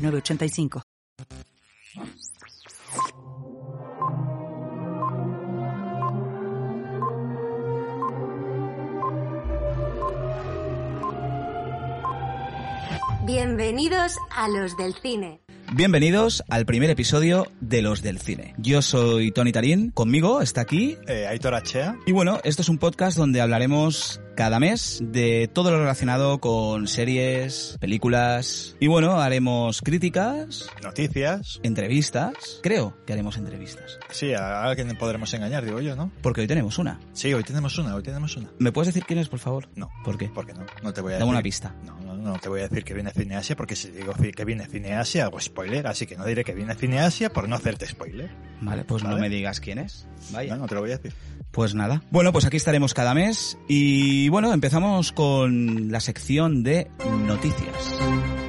906985. Bienvenidos a los del cine. Bienvenidos al primer episodio de Los del Cine. Yo soy Tony Tarín, conmigo está aquí. Eh, Aitor Achea. Y bueno, esto es un podcast donde hablaremos cada mes de todo lo relacionado con series, películas. Y bueno, haremos críticas, Noticias. entrevistas. Creo que haremos entrevistas. Sí, a alguien podremos engañar, digo yo, ¿no? Porque hoy tenemos una. Sí, hoy tenemos una, hoy tenemos una. ¿Me puedes decir quién es, por favor? No. ¿Por qué? ¿Por qué no? No te voy a Dame decir. una pista. No, no, no te voy a decir que viene Cineasia porque si digo que viene Cineasia hago spoiler, así que no diré que viene Cineasia por no hacerte spoiler. Vale, pues no me digas quién es. Vaya. No, no te lo voy a decir. Pues nada. Bueno, pues aquí estaremos cada mes y bueno, empezamos con la sección de noticias.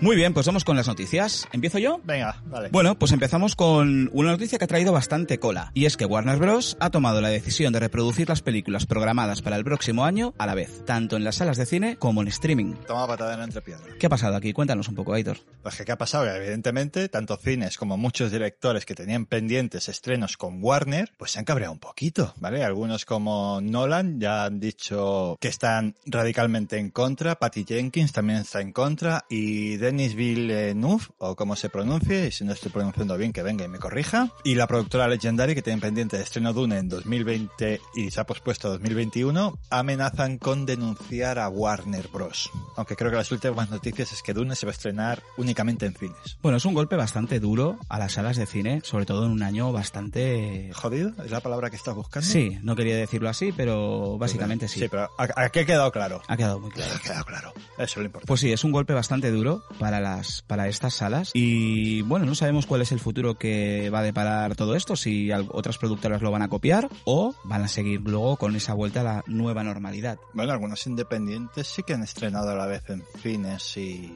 Muy bien, pues vamos con las noticias. ¿Empiezo yo? Venga, vale. Bueno, pues empezamos con una noticia que ha traído bastante cola, y es que Warner Bros. ha tomado la decisión de reproducir las películas programadas para el próximo año a la vez, tanto en las salas de cine como en streaming. Toma patada en la entrepiedra. ¿Qué ha pasado aquí? Cuéntanos un poco, Aitor. Pues que, ¿qué ha pasado? Evidentemente, tanto cines como muchos directores que tenían pendientes estrenos con Warner, pues se han cabreado un poquito, ¿vale? Algunos como Nolan ya han dicho que están radicalmente en contra, Patty Jenkins también está en contra y Denis Villeneuve, o como se pronuncie, y si no estoy pronunciando bien que venga y me corrija, y la productora Legendary que tienen pendiente de estreno Dune en 2020 y se ha pospuesto a 2021, amenazan con denunciar a Warner Bros. Aunque creo que las últimas noticias es que Dune se va a estrenar únicamente en cines. Bueno, es un golpe bastante duro a las salas de cine, sobre todo en un año bastante... ¿Jodido? ¿Es la palabra que estás buscando? Sí, no quería decirlo así, pero básicamente sí. Sí, pero ¿a- ¿a qué ha quedado claro? Ha quedado muy claro. Ha quedado claro. Eso es lo importante. Pues sí, es un golpe bastante duro para las para estas salas y bueno, no sabemos cuál es el futuro que va a deparar todo esto, si otras productoras lo van a copiar o van a seguir luego con esa vuelta a la nueva normalidad. Bueno, algunos independientes sí que han estrenado a la vez en cines y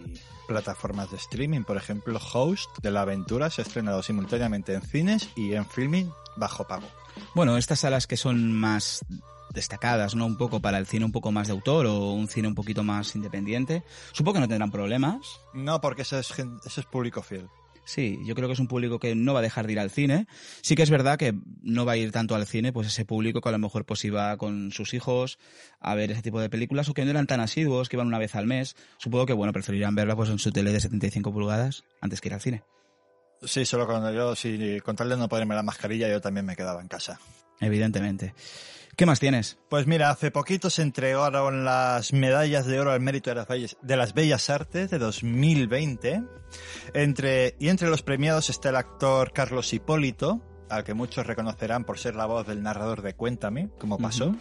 plataformas de streaming. Por ejemplo, Host de la Aventura se ha estrenado simultáneamente en cines y en filming bajo pago. Bueno, estas salas que son más destacadas, ¿no? Un poco para el cine un poco más de autor o un cine un poquito más independiente. Supongo que no tendrán problemas. No, porque ese es, ese es público fiel. Sí, yo creo que es un público que no va a dejar de ir al cine. Sí que es verdad que no va a ir tanto al cine, pues ese público que a lo mejor pues iba con sus hijos a ver ese tipo de películas o que no eran tan asiduos, que iban una vez al mes. Supongo que, bueno, preferirán verla pues en su tele de 75 pulgadas antes que ir al cine. Sí, solo cuando yo, si con tal de no ponerme la mascarilla, yo también me quedaba en casa. Evidentemente. ¿Qué más tienes? Pues mira, hace poquito se entregaron las medallas de oro al mérito de las bellas, de las bellas artes de 2020. Entre, y entre los premiados está el actor Carlos Hipólito, al que muchos reconocerán por ser la voz del narrador de Cuéntame, como pasó.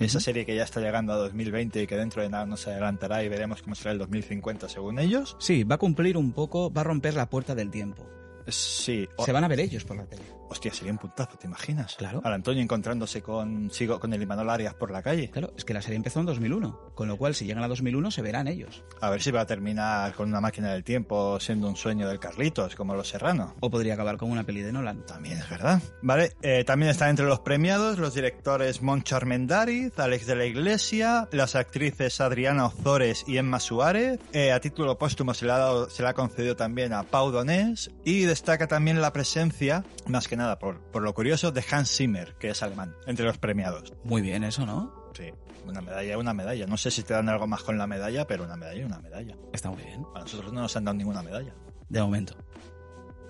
Esa serie que ya está llegando a 2020 y que dentro de nada nos adelantará y veremos cómo será el 2050 según ellos. Sí, va a cumplir un poco, va a romper la puerta del tiempo. Sí. o- Se van a ver ellos por la tele. Hostia, sería un puntazo, ¿te imaginas? Claro. Al Antonio encontrándose con, sigo, con el Imanol Arias por la calle. Claro, es que la serie empezó en 2001, con lo cual si llegan a 2001 se verán ellos. A ver si va a terminar con una máquina del tiempo siendo un sueño del Carlitos, como los Serrano. O podría acabar con una peli de Nolan. También es verdad. Vale, eh, también están entre los premiados los directores Moncho Armendáriz, Alex de la Iglesia, las actrices Adriana Ozores y Emma Suárez. Eh, a título póstumo se le, ha dado- se le ha concedido también a Pau Donés. Y destaca también la presencia, más que nada por, por lo curioso, de Hans Zimmer, que es alemán, entre los premiados. Muy bien eso, ¿no? Sí, una medalla, una medalla. No sé si te dan algo más con la medalla, pero una medalla, una medalla. Está muy bien. A nosotros no nos han dado ninguna medalla. De momento.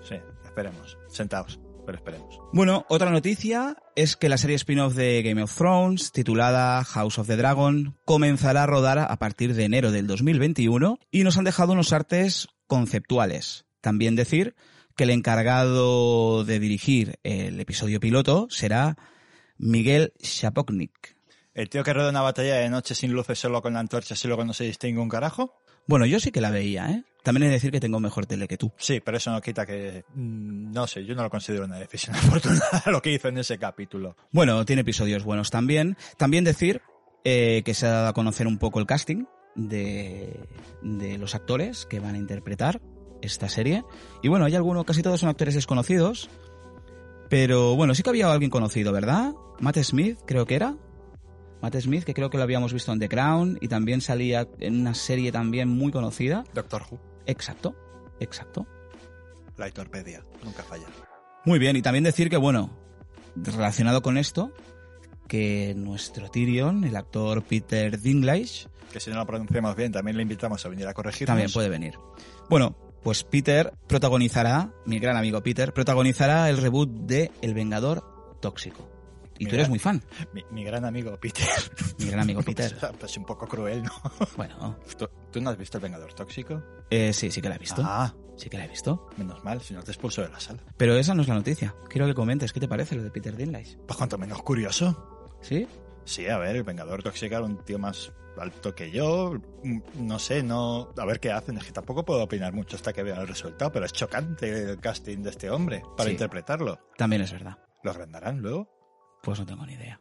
Sí, esperemos. Sentaos, pero esperemos. Bueno, otra noticia es que la serie spin-off de Game of Thrones, titulada House of the Dragon, comenzará a rodar a partir de enero del 2021 y nos han dejado unos artes conceptuales. También decir que el encargado de dirigir el episodio piloto será Miguel Shapoknik. ¿El tío que rueda una batalla de noche sin luces solo con la antorcha y luego no se distingue un carajo? Bueno, yo sí que la veía, ¿eh? También he de decir que tengo mejor tele que tú. Sí, pero eso no quita que, mm, no sé, yo no lo considero una decisión afortunada lo que hizo en ese capítulo. Bueno, tiene episodios buenos también. También decir eh, que se ha dado a conocer un poco el casting de, de los actores que van a interpretar esta serie. Y bueno, hay algunos, casi todos son actores desconocidos. Pero bueno, sí que había alguien conocido, ¿verdad? Matt Smith, creo que era. Matt Smith, que creo que lo habíamos visto en The Crown y también salía en una serie también muy conocida. Doctor Who, Exacto, exacto. la Hitorpedia, nunca falla. Muy bien, y también decir que, bueno, relacionado con esto, que nuestro Tyrion, el actor Peter Dinklage, Que si no lo pronunciamos bien, también le invitamos a venir a corregirnos. también puede venir. Bueno, pues Peter protagonizará, mi gran amigo Peter, protagonizará el reboot de El Vengador Tóxico. Y tú eres muy fan, Mi, mi gran amigo Peter. mi gran amigo Peter. Pues un poco cruel, ¿no? Bueno, ¿Tú, tú no has visto El Vengador Tóxico? eh, sí, sí que la he visto. Ah, Sí que la he visto. menos mal, si no te expulso de la sala. Pero esa no es la noticia. Quiero que comentes, ¿qué te parece lo de Peter Dinklage? Pues cuanto menos curioso. ¿Sí? Sí, a ver, el Vengador Tóxico era un tío más alto que yo. Mm, No sé, no. A ver qué hacen. Es que tampoco puedo opinar mucho hasta que vea el resultado, pero es chocante el casting de este hombre para Sí. interpretarlo. También es verdad. ¿Lo agrandarán luego? Pues no tengo ni idea.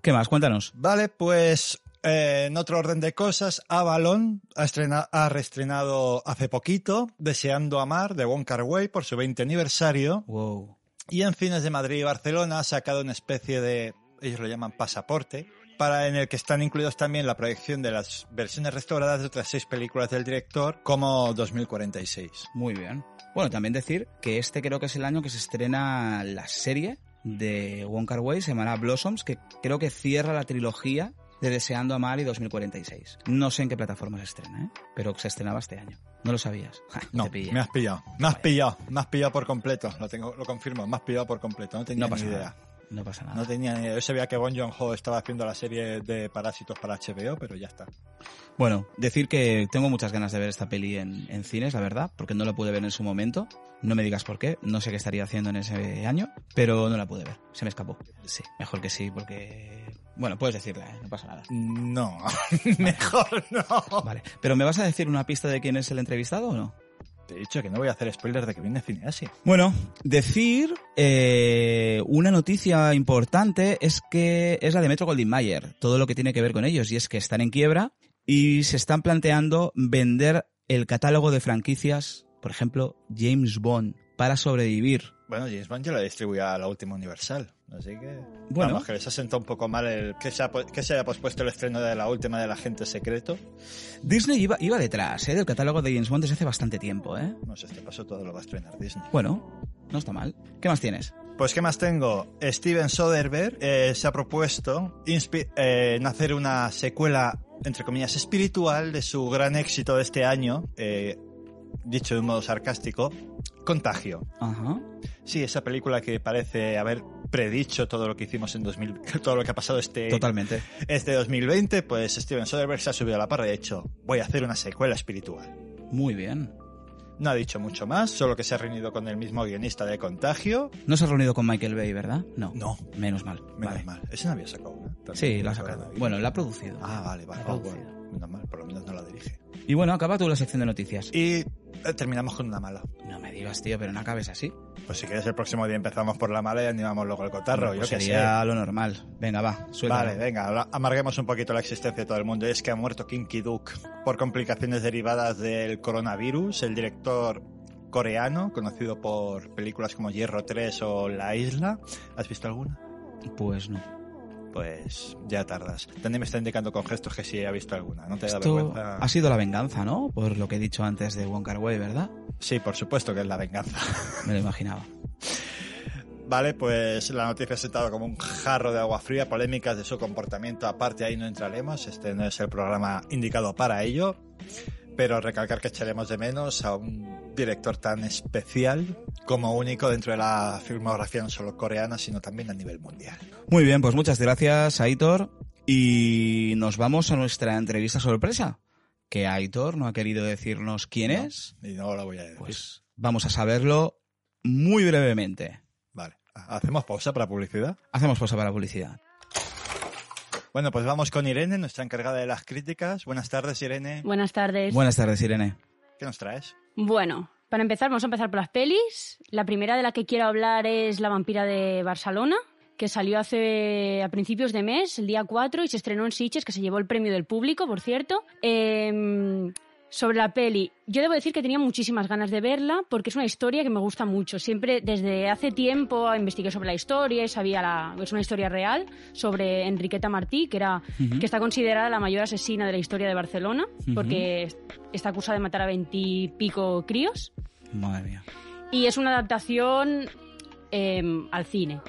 ¿Qué más? Cuéntanos. Vale, pues eh, en otro orden de cosas, Avalon ha, estrena- ha reestrenado hace poquito Deseando Amar de Wong Kar Wai por su 20 aniversario Wow. y en cines de Madrid y Barcelona ha sacado una especie de, ellos lo llaman pasaporte, para en el que están incluidos también la proyección de las versiones restauradas de otras seis películas del director como 2046. Muy bien. Bueno, también decir que este creo que es el año que se estrena la serie de Wong Kar Wai, se llamará Blossoms, que creo que cierra la trilogía de Deseando Amar y 2046. No sé en qué plataforma se estrena, ¿eh? pero se estrenaba este año. No lo sabías. Ja, No, te me has pillado, me has pillado, me has pillado por completo, lo tengo, lo confirmo, me has pillado por completo, no tenía No ni idea. nada. No pasa nada. No tenía ni idea. Yo sabía que Bon Joon-ho estaba haciendo la serie de Parásitos para HBO, pero ya está. Bueno, decir que tengo muchas ganas de ver esta peli en, en cines, la verdad, porque no la pude ver en su momento. No me digas por qué, no sé qué estaría haciendo en ese año, pero no la pude ver, se me escapó. Sí, mejor que sí, porque... Bueno, puedes decirla, ¿eh? no pasa nada. No, mejor no. Vale, pero ¿me vas a decir una pista de quién es el entrevistado o no? Te he dicho que no voy a hacer spoilers de que viene Cineasi. Bueno, decir eh, una noticia importante es que es la de Metro Goldwyn Mayer, todo lo que tiene que ver con ellos, y es que están en quiebra y se están planteando vender el catálogo de franquicias, por ejemplo, James Bond, para sobrevivir. Bueno, James Bond ya la distribuía a la última Universal. Así que. Bueno. Vamos, que les ha sentado un poco mal el que se, ha, que se haya pospuesto el estreno de la última del agente secreto. Disney iba, iba detrás ¿eh? del catálogo de James Bond desde hace bastante tiempo, ¿eh? No sé, este paso todo lo va a estrenar Disney. Bueno, no está mal. ¿Qué más tienes? Pues, ¿qué más tengo? Steven Soderbergh eh, se ha propuesto eh, hacer una secuela, entre comillas, espiritual de su gran éxito de este año, eh, dicho de un modo sarcástico, Contagio. Ajá. Sí, esa película que parece haber predicho todo lo que hicimos en 2000, todo lo que ha pasado este, Totalmente. este 2020, pues Steven Soderbergh se ha subido a la parra y ha dicho, voy a hacer una secuela espiritual. Muy bien. No ha dicho mucho más, solo que se ha reunido con el mismo guionista de Contagio. No se ha reunido con Michael Bay, ¿verdad? No. No. Menos mal. Menos Vale. mal. Ese no había sacado una. También Sí, la ha sacado. Bueno, la ha producido. Ah, vale, vale. Oh, bueno, menos mal, por lo menos no la dirige. Y bueno, acaba tú la sección de noticias. Y eh, terminamos con una mala. No me digas, tío, pero no acabes así. Pues si quieres el próximo día empezamos por la mala y animamos luego el cotarro. Pues yo qué sé. sería lo normal. Venga, va, suelta. Vale, venga, amarguemos un poquito la existencia de todo el mundo. Y es que ha muerto Kinky Duke por complicaciones derivadas del coronavirus. El director coreano, conocido por películas como Hierro 3 o La Isla. ¿Has visto alguna? Pues no. Pues ya tardas. También me está indicando con gestos que sí ha visto alguna. ¿No te da Esto vergüenza? ha sido la venganza, ¿no? Por lo que he dicho antes de Wong Kar Wai, ¿verdad? Sí, por supuesto que es la venganza. Me lo imaginaba. Vale, pues la noticia ha sentado como un jarro de agua fría, polémicas de su comportamiento aparte, ahí no entraremos, este no es el programa indicado para ello, pero recalcar que echaremos de menos a un director tan especial como único dentro de la filmografía no solo coreana, sino también a nivel mundial. Muy bien, pues muchas gracias, Aitor. Y nos vamos a nuestra entrevista sorpresa. Que Aitor no ha querido decirnos quién No, es. Y no lo voy a decir. Pues vamos a saberlo muy brevemente. Vale, hacemos pausa para publicidad. Hacemos pausa para publicidad. Bueno, pues vamos con Irene, nuestra encargada de las críticas. Buenas tardes, Irene. Buenas tardes. Buenas tardes, Irene. ¿Qué nos traes? Bueno, para empezar, vamos a empezar por las pelis. La primera de la que quiero hablar es La vampira de Barcelona, que salió hace a principios de mes, el día 4, y se estrenó en Sitges, que se llevó el premio del público, por cierto. Eh, sobre la peli, yo debo decir que tenía muchísimas ganas de verla porque es una historia que me gusta mucho. Siempre, desde hace tiempo, investigué sobre la historia y sabía la, es una historia real sobre Enriqueta Martí, que, era, que está considerada la mayor asesina de la historia de Barcelona, porque está acusada de matar a veintipico críos. Madre mía. Y es una adaptación eh, al cine.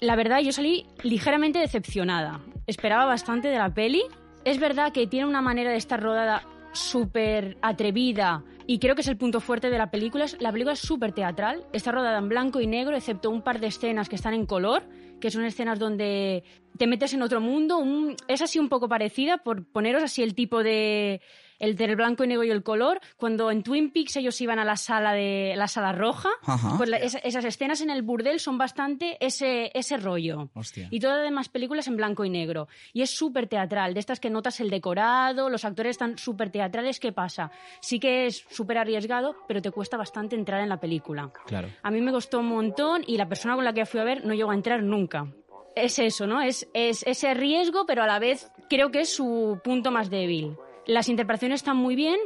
La verdad, yo salí ligeramente decepcionada. Esperaba bastante de la peli. Es verdad que tiene una manera de estar rodada súper atrevida y creo que es el punto fuerte de la película. La película es súper teatral, está rodada en blanco y negro, excepto un par de escenas que están en color, que son escenas donde te metes en otro mundo. Un, es así un poco parecida, por poneros así el tipo de el del blanco y negro y el color, cuando en Twin Peaks ellos iban a la sala de la sala roja, Ajá. pues la- esas escenas en el burdel son bastante ese, ese rollo. Hostia. Y todas las demás películas en blanco y negro. Y es súper teatral, de estas que notas el decorado, los actores están súper teatrales, ¿qué pasa? Sí que es súper arriesgado, pero te cuesta bastante entrar en la película. Claro. A mí me costó un montón y la persona con la que fui a ver no llegó a entrar nunca. Es eso, ¿no? Es, es ese riesgo, pero a la vez creo que es su punto más débil. Las interpretaciones están muy bien.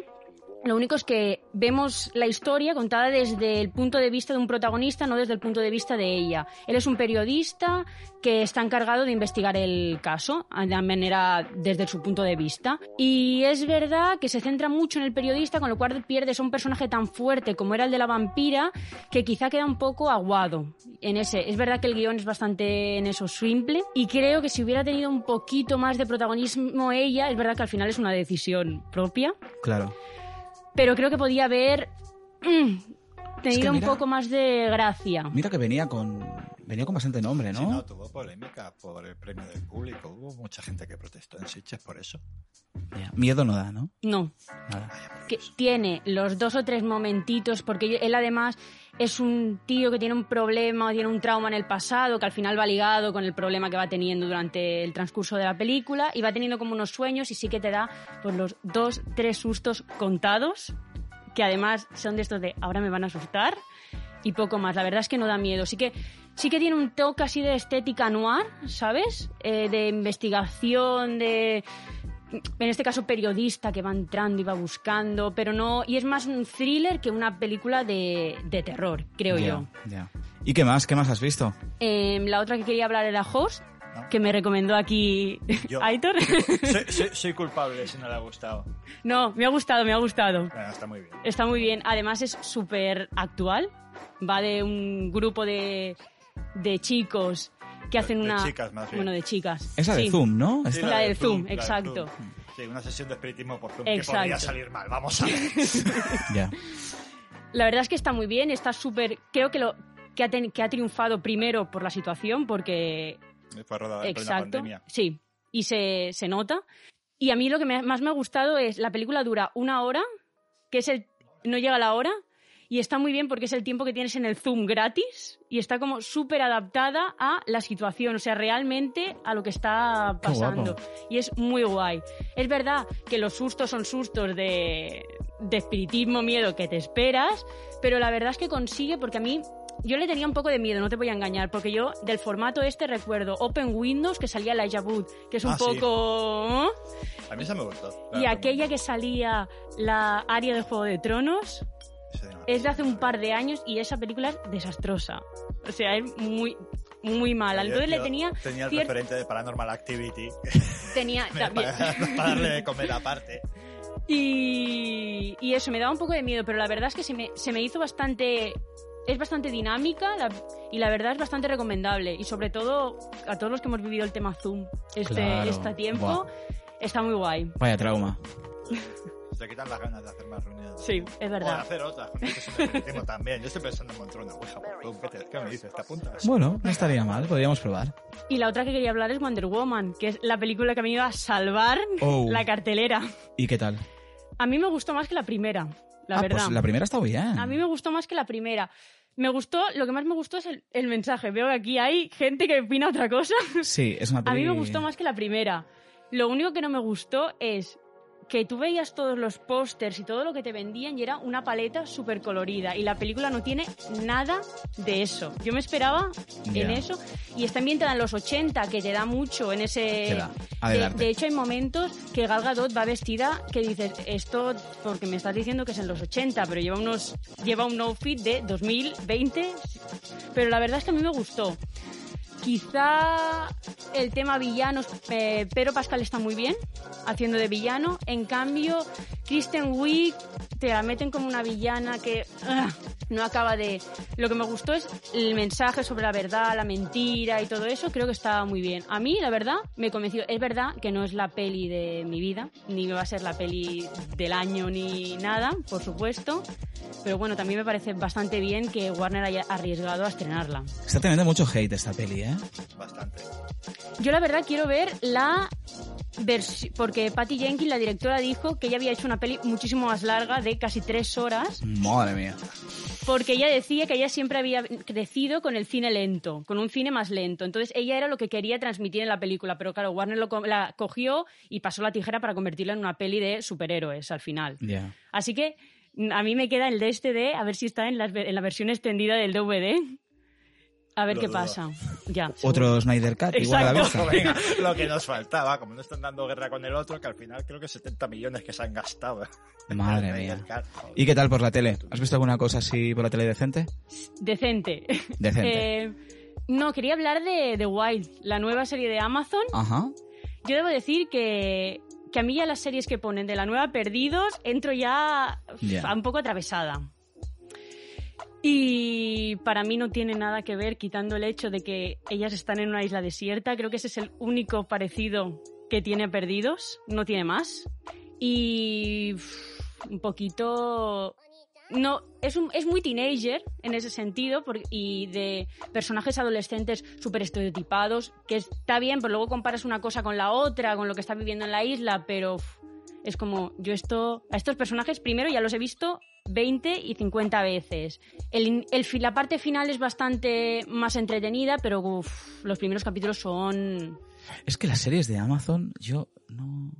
Lo único es que vemos la historia contada desde el punto de vista de un protagonista, no desde el punto de vista de ella. Él es un periodista que está encargado de investigar el caso de manera desde su punto de vista. Y es verdad que se centra mucho en el periodista, con lo cual pierdes a un personaje tan fuerte como era el de la vampira, que quizá queda un poco aguado en ese. Es verdad que el guion es bastante en eso simple y creo que si hubiera tenido un poquito más de protagonismo ella, es verdad que al final es una decisión propia, Claro. Pero creo que podía haber mm, tenido un mira- poco más de gracia. Mira que venía con venía con bastante nombre, ¿no? Sí, no, tuvo polémica por el premio del público. Hubo mucha gente que protestó en Sitges por eso. Ya. Miedo no da, ¿no? No, Nada. que tiene los dos o tres momentitos, porque él además es un tío que tiene un problema, tiene un trauma en el pasado, que al final va ligado con el problema que va teniendo durante el transcurso de la película, y va teniendo como unos sueños y sí que te da pues, los dos, tres sustos contados, que además son de estos de ahora me van a asustar, y poco más. La verdad es que no da miedo. Sí que, sí que tiene un toque así de estética noir, ¿sabes? Eh, de investigación, de en este caso periodista que va entrando y va buscando, pero no y es más un thriller que una película de, de terror, creo yo. ya. ¿Y qué más? ¿Qué más has visto? Eh, la otra que quería hablar era Host, ¿No? que me recomendó aquí Yo. Aitor. Soy, soy- soy culpable si no le ha gustado. no, me ha gustado, me ha gustado. Bueno, está muy bien. Está muy bien. Además es súper actual. Va de un grupo de, de chicos que hacen de una... chicas, más bien. Bueno, de chicas. Esa de Sí. Zoom, ¿no? Sí, la del Zoom, la del exacto. Zoom. Sí, una sesión de espiritismo por Zoom Exacto. que podría salir mal. Vamos a ver. Ya. La verdad es que está muy bien, está súper... Creo que, lo, que, ha ten- que ha triunfado primero por la situación, porque... Fue rodada en plena Exacto. pandemia. Sí, y se, se nota. Y a mí lo que me- más me ha gustado es, la película dura una hora, que es el... no llega a la hora, y está muy bien porque es el tiempo que tienes en el Zoom gratis, y está como súper adaptada a la situación, o sea, realmente a lo que está pasando. Y es muy guay. Es verdad que los sustos son sustos de, de espiritismo, miedo que te esperas, pero la verdad es que consigue, porque a mí yo le tenía un poco de miedo, no te voy a engañar, porque yo del formato este recuerdo Open Windows, que salía la Wood, que es un Ah, poco... ¿eh? A mí se me gustó. Y aquella que salía la área de Juego de Tronos, es de hace un par de años y esa película es desastrosa. O sea, es muy, muy mala. Entonces le tenía... Tenía el cier- referente de Paranormal Activity. tenía también... para, para darle de comer aparte. Y, y eso, me daba un poco de miedo, pero la verdad es que se me, se me hizo bastante... Es bastante dinámica la- y la verdad es bastante recomendable. Y sobre todo a todos los que hemos vivido el tema Zoom este, Claro. este tiempo, Buah. está muy guay. Vaya trauma. Se quitan las ganas de hacer más reuniones. Sí, es O de verdad. hacer otras, con también. Yo estoy pensando en montar una ouija. ¿Qué, te- qué me dices? ¿Te apuntas? Bueno, no estaría mal, podríamos probar. Y la otra que quería hablar es Wonder Woman, que es la película que ha venido a salvar Oh. la cartelera. ¿Y qué tal? A mí me gustó más que la primera. la ah, verdad. pues la primera está bien. A mí me gustó más que la primera. Me gustó, lo que más me gustó es el, el mensaje. Veo que aquí hay gente que opina otra cosa. Sí, es una A mí peli- me gustó más que la primera. Lo único que no me gustó es que tú veías todos los pósters y todo lo que te vendían y era una paleta súper colorida y la película no tiene nada de eso. Yo me esperaba en eso. Y está ambientada en los 80 que te da mucho en ese... De, de hecho hay momentos que Gal Gadot va vestida que dices esto porque me estás diciendo que es en los 80 pero lleva unos lleva un outfit de 2020 pero la verdad es que a mí me gustó. Quizá el tema villanos, eh, Pedro Pascal está muy bien haciendo de villano. En cambio, Kristen Wiig te la meten como una villana que ah, no acaba de... Lo que me gustó es el mensaje sobre la verdad, la mentira y todo eso. Creo que está muy bien. A mí, la verdad, me convenció. Es verdad que no es la peli de mi vida, ni va a ser la peli del año ni nada, por supuesto. Pero bueno, también me parece bastante bien que Warner haya arriesgado a estrenarla. Está teniendo mucho hate esta peli, ¿eh? Bastante. Yo la verdad quiero ver la porque Patty Jenkins, la directora, dijo que ella había hecho una peli muchísimo más larga, de casi tres horas, Madre mía. Porque ella decía que ella siempre había crecido con el cine lento, con un cine más lento. Entonces ella era lo que quería transmitir en la película, pero claro, Warner lo co- la cogió y pasó la tijera para convertirla en una peli de superhéroes al final. Ya. Así que mm, a mí me queda el de este de a ver si está en la versión extendida del DVD. A ver Lo qué dudo. pasa. Ya. seguro. Otro Snyder Cut, igual a la. Venga, lo que nos faltaba, como no están dando guerra con el otro, que al final creo que 70 millones que se han gastado. Madre mía. Cut. ¿Y qué tal por la tele? ¿Has visto alguna cosa así por la tele decente? Decente. Decente. Eh, no, quería hablar de The Wild, la nueva serie de Amazon. Ajá. Yo debo decir que, que a mí ya las series que ponen de la nueva Perdidos entro ya un poco atravesada. Y para mí no tiene nada que ver, quitando el hecho de que ellas están en una isla desierta. Creo que ese es el único parecido que tiene Perdidos, no tiene más. Y un poquito no es, es muy teenager en ese sentido y de personajes adolescentes súper estereotipados que está bien pero luego comparas una cosa con la otra con lo que está viviendo en la isla pero es como yo esto a estos personajes primero ya los he visto 20 y 50 veces el, in- el fi- la parte final es bastante más entretenida pero uf, los primeros capítulos son Es que las series de Amazon, yo no...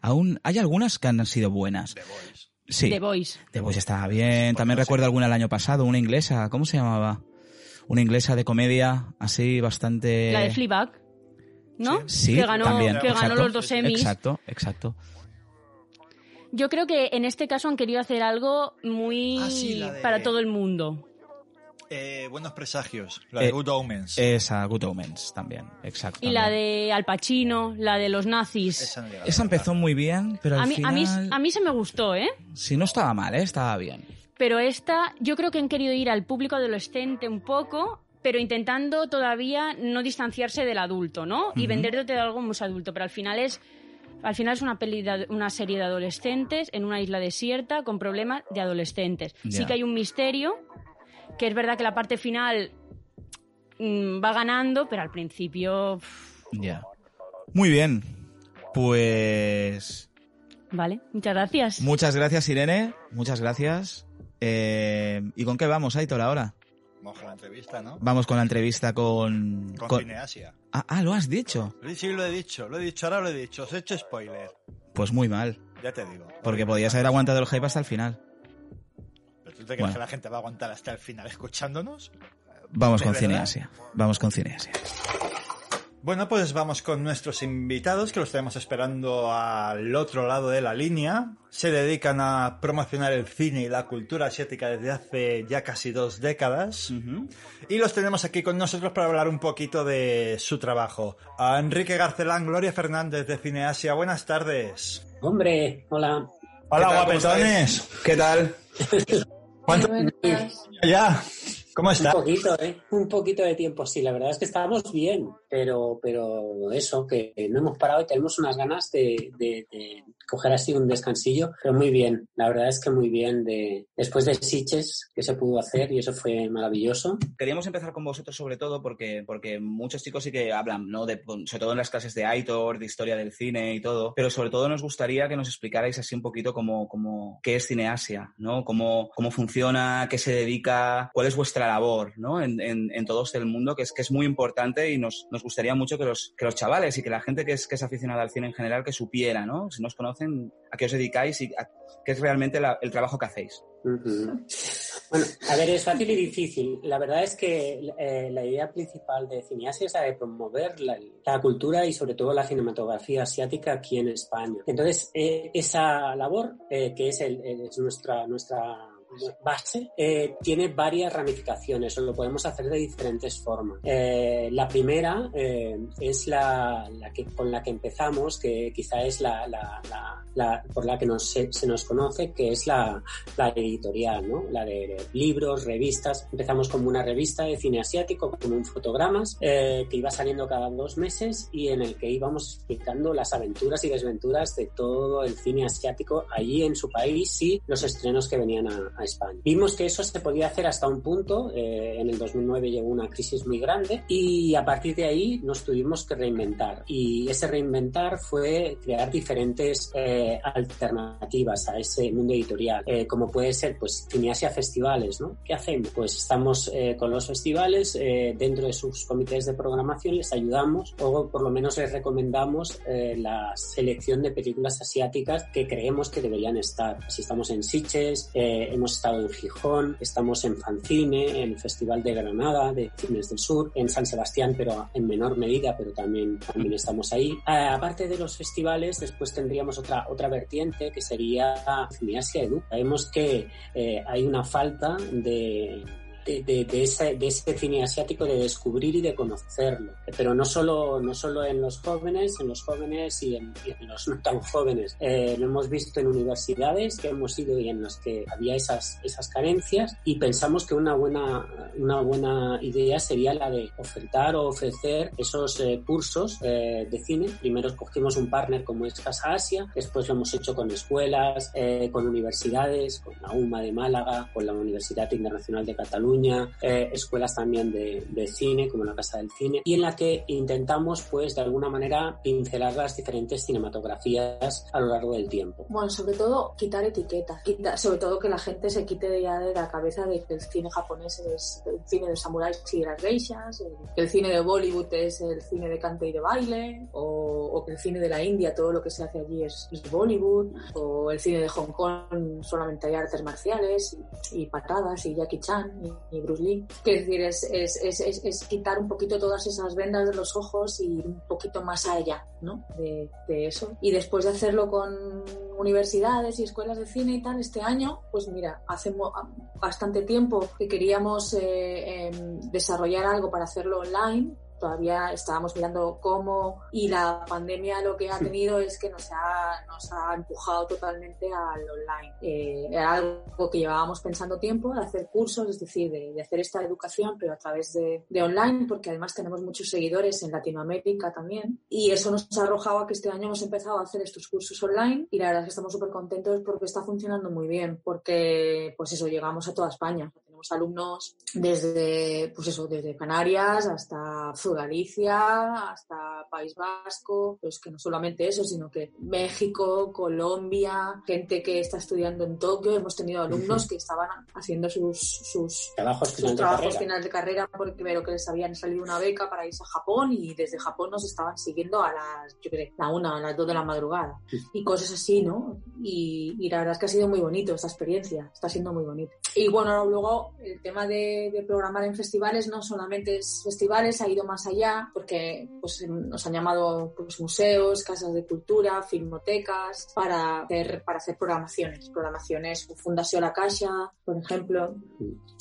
Aún hay algunas que han sido buenas. The Boys. Sí. The Boys The Voice estaba bien. También recuerdo alguna el año pasado, una inglesa. ¿Cómo se llamaba? Una inglesa de comedia, así bastante... la de Fleabag ¿no? Sí, que ganó, también. que ganó exacto. los dos Emmys Exacto, exacto. Yo creo que en este caso han querido hacer algo muy Ah, sí, de- para todo el mundo. Eh, buenos presagios. La de Eh, Good Omens. Esa, Good Omens también, exacto. Y la de Al Pacino, la de los nazis. Esa no empezó muy bien, pero al A mí, a, final... mí, a mí se me gustó, ¿eh? Si no estaba mal, ¿eh? Estaba bien. Pero esta, yo creo que han querido ir al público adolescente un poco, pero intentando todavía no distanciarse del adulto, ¿no? Y Ujú. venderte de algo más adulto. Pero al final es, al final es una, peli de- una serie de adolescentes en una isla desierta con problemas de adolescentes. Sí que hay un misterio, que es verdad que la parte final mm, va ganando, pero al principio, Ya. Muy bien. Pues... vale, muchas gracias. Muchas gracias, Irene. Muchas gracias. Eh, ¿Y con qué vamos, Aitor, ahora? Vamos a la entrevista, ¿no? Vamos con la entrevista con... Con, con- Cineasia. Ah, ah, lo has dicho. Sí, lo he dicho, lo he dicho, ahora lo he dicho. Os he hecho spoiler. Pues muy mal. Ya te digo. Porque podías haber aguantado el hype hasta el final. ¿Pero tú te crees Bueno. que la gente va a aguantar hasta el final escuchándonos? Vamos ¿De con verdad? Cineasia. Vamos con Cineasia. Bueno, pues vamos con nuestros invitados que los tenemos esperando al otro lado de la línea. Se dedican a promocionar el cine y la cultura asiática desde hace ya casi dos décadas. Y los tenemos aquí con nosotros para hablar un poquito de su trabajo. A Enrique Garcelán, Gloria Fernández de Cineasia, buenas tardes. Hombre, hola. Hola, tal, guapetones. ¿Qué tal? ¿Cuánto ya? ¿Cómo está? Un poquito, ¿eh? Un poquito de tiempo, sí. La verdad es que estábamos bien, pero, pero eso, que no hemos parado y tenemos unas ganas de, de, de coger así un descansillo, pero muy bien. La verdad es que muy bien. De, después de Siches, que se pudo hacer y eso fue maravilloso. Queríamos empezar con vosotros sobre todo porque, porque muchos chicos sí que hablan, ¿no? De, sobre todo en las clases de Aitor, de historia del cine y todo, pero sobre todo nos gustaría que nos explicarais así un poquito cómo, cómo qué es Cineasia, ¿no? Cómo, cómo funciona, qué se dedica, cuál es vuestra labor, ¿no? En, en, en todo este mundo, que es, que es muy importante y nos, nos gustaría mucho que los, que los chavales y que la gente que es, que es aficionada al cine en general que supiera, ¿no? Si nos conocen, a qué os dedicáis y a, qué es realmente la, el trabajo que hacéis. Uh -huh. Bueno, a ver, es fácil y difícil. La verdad es que eh, la idea principal de Cineasia es la de promover la, la, cultura y sobre todo la cinematografía asiática aquí en España. Entonces, eh, esa labor, eh, que es, el, es nuestra, nuestra base eh, tiene varias ramificaciones o lo podemos hacer de diferentes formas. Eh, la primera eh, es la, la, que, con la que empezamos, que quizá es la, la por la que nos, se, se, nos conoce, que es la, editorial, ¿no? la de libros, revistas. Empezamos como una revista de cine asiático, como un fotogramas, que iba saliendo cada dos meses y en el que íbamos explicando las aventuras y desventuras de todo el cine asiático allí en su país y los estrenos que venían a, a España. Vimos que eso se podía hacer hasta un punto, eh, en el 2009 llegó una crisis muy grande y a partir de ahí nos tuvimos que reinventar y ese reinventar fue crear diferentes eh, alternativas a ese mundo editorial, eh, como puede ser pues Cineasia Festivales, ¿no? ¿Qué hacemos? Pues estamos con los festivales dentro de sus comités de programación, les ayudamos o por lo menos les recomendamos la selección de películas asiáticas que creemos que deberían estar. Si estamos en Sitges, hemos estado en Gijón, estamos en Fancine, en el Festival de Granada, de Cines del Sur, en San Sebastián, pero en menor medida, pero también, también estamos ahí. Aparte de los festivales, después tendríamos otra, otra vertiente que sería Cineasia Edu. Sabemos que eh, hay una falta de de, de, ese, de, ese, cine asiático de descubrir y de conocerlo. Pero no solo, no solo en los jóvenes, en los jóvenes y en, y en los no tan jóvenes. Eh, lo hemos visto en universidades que hemos ido y en las que había esas, esas carencias y pensamos que una buena, una buena idea sería la de ofertar o ofrecer esos eh, cursos eh, de cine. Primero escogimos un partner como es Casa Asia, después lo hemos hecho con escuelas, eh, con universidades, con la UMA de Málaga, con la Universidad Internacional de Cataluña, eh, escuelas también de, de, cine, como la Casa del Cine, y en la que intentamos, pues, de alguna manera, pincelar las diferentes cinematografías a lo largo del tiempo. Bueno, sobre todo, quitar etiquetas, quita, sobre todo que la gente se quite ya de la cabeza de que el cine japonés es el cine de samuráis y de las geishas, que el cine de Bollywood es el cine de cante y de baile, o, o, que el cine de la India, todo lo que se hace allí es, es Bollywood, o el cine de Hong Kong solamente hay artes marciales y, y patadas y Jackie Chan y, y Bruce Lee. Quiero decir, es, es, es, es, quitar un poquito todas esas vendas de los ojos y ir un poquito más allá ¿no? de, de, eso. Y después de hacerlo con universidades y escuelas de cine y tal, este año, pues mira, hace bastante tiempo que queríamos eh, eh, desarrollar algo para hacerlo online todavía estábamos mirando cómo y la pandemia lo que ha tenido es que nos ha, nos ha empujado totalmente al online. Eh, era algo que llevábamos pensando tiempo, de hacer cursos, es decir, de, de hacer esta educación, pero a través de, de, online, porque además tenemos muchos seguidores en Latinoamérica también. Y eso nos ha arrojado a que este año hemos empezado a hacer estos cursos online y la verdad es que estamos súper contentos porque está funcionando muy bien, porque pues eso, llegamos a toda España. Tenemos alumnos desde, pues eso, desde Canarias hasta Galicia hasta País Vasco, pues que no solamente eso, sino que México, Colombia, gente que está estudiando en Tokio, hemos tenido alumnos que estaban haciendo sus, sus trabajos, sus trabajos de final de carrera porque primero que les habían salido una beca para irse a Japón y desde Japón nos estaban siguiendo a las, yo creo, la una, a las dos de la madrugada. Y cosas así, ¿no? Y, y, la verdad es que ha sido muy bonito esta experiencia, está siendo muy bonito. Y bueno, luego el tema de, de programar en festivales no solamente es festivales, ha ido más allá porque pues, nos han llamado pues, museos, casas de cultura, filmotecas para hacer, para hacer programaciones, programaciones Fundación La Caixa, por ejemplo,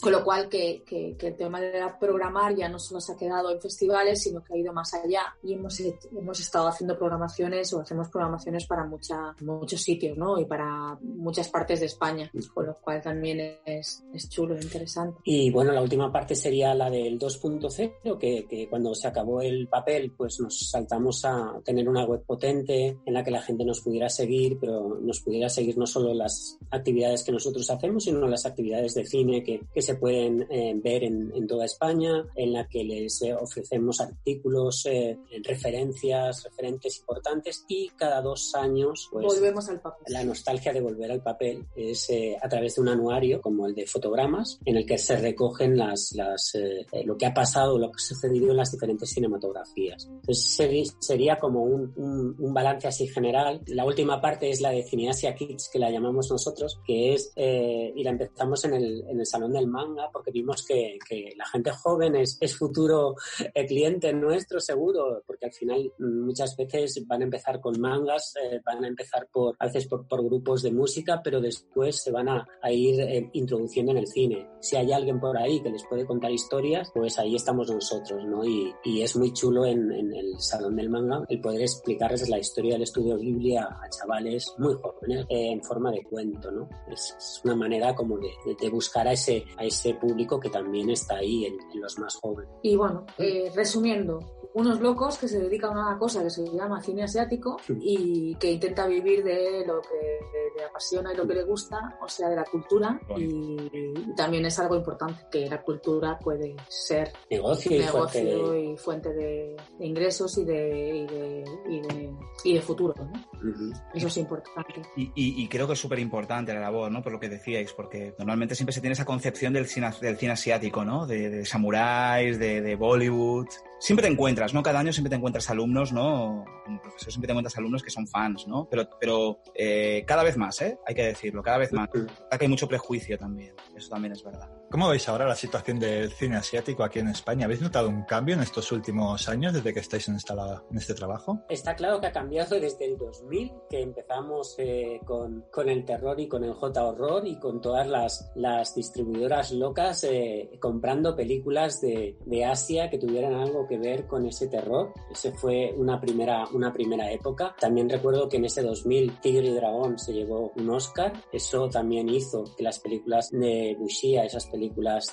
con lo cual que, que, que, el tema de programar ya no solo se ha quedado en festivales, sino que ha ido más allá y hemos, hemos estado haciendo programaciones o hacemos programaciones para mucha, muchos sitios ¿no? y para muchas partes de España, con lo cual también es, es chulo. interesante. Y bueno, la última parte sería la del 2.0, que, que cuando se acabó el papel, pues nos saltamos a tener una web potente en la que la gente nos pudiera seguir, pero nos pudiera seguir no solo las actividades que nosotros hacemos, sino las actividades de cine que, que se pueden eh, ver en, en, toda España, en la que les eh, ofrecemos artículos, eh, referencias, referentes importantes y cada dos años pues, volvemos al papel. La nostalgia de volver al papel es eh, a través de un anuario como el de fotogramas en el que se recogen las, las eh, lo que ha pasado, lo que ha sucedido en las diferentes cinematografías. Entonces sería como un, un, un balance así general. La última parte es la de Cineasia Kids, que la llamamos nosotros, que es, eh, y la empezamos en el, en el Salón del Manga, porque vimos que, que la gente joven es, es futuro eh, cliente nuestro, seguro, porque al final muchas veces van a empezar con mangas, eh, van a empezar por, a veces por, por, grupos de música, pero después se van a, a ir eh, introduciendo en el cine. Si hay alguien por ahí que les puede contar historias, pues ahí estamos nosotros, ¿no? Y, y es muy chulo en, en, el Salón del Manga el poder explicarles la historia del estudio Biblia a chavales muy jóvenes eh, en forma de cuento, ¿no? Es, es una manera como de, de, buscar a ese, a ese público que también está ahí en, en los más jóvenes. Y bueno, eh, resumiendo, unos locos que se dedican a una cosa que se llama cine asiático y que intenta vivir de lo que le apasiona y lo que le gusta, o sea, de la cultura. Y, y también es algo importante, que la cultura puede ser negocio y negocio fuente de, y fuente de, de ingresos y de, y de, y de, y de futuro. ¿no? Uh -huh. Eso es importante. Y, y, y creo que es súper importante la labor, ¿no? Por lo que decíais, porque normalmente siempre se tiene esa concepción del cine, del cine asiático, ¿no? De, de samuráis, de, de Bollywood, siempre te encuentras, ¿no? Cada año siempre te encuentras alumnos, ¿no? Como profesor siempre te encuentras alumnos que son fans, ¿no? Pero, pero eh, cada vez más, ¿eh? Hay que decirlo, cada vez más. Que hay mucho prejuicio también, eso también es verdad. ¿Cómo veis ahora la situación del cine asiático aquí en España? ¿Habéis notado un cambio en estos últimos años desde que estáis en, esta, en este trabajo? Está claro que ha cambiado desde el 2000, que empezamos eh, con, con, el terror y con el J-horror y con todas las, las distribuidoras locas eh, comprando películas de, de Asia que tuvieran algo que ver con ese terror. Ese fue una primera, una primera época. También recuerdo que en ese 2000 Tigre y Dragón se llevó un Oscar. Eso también hizo que las películas de Wuxia, esas películas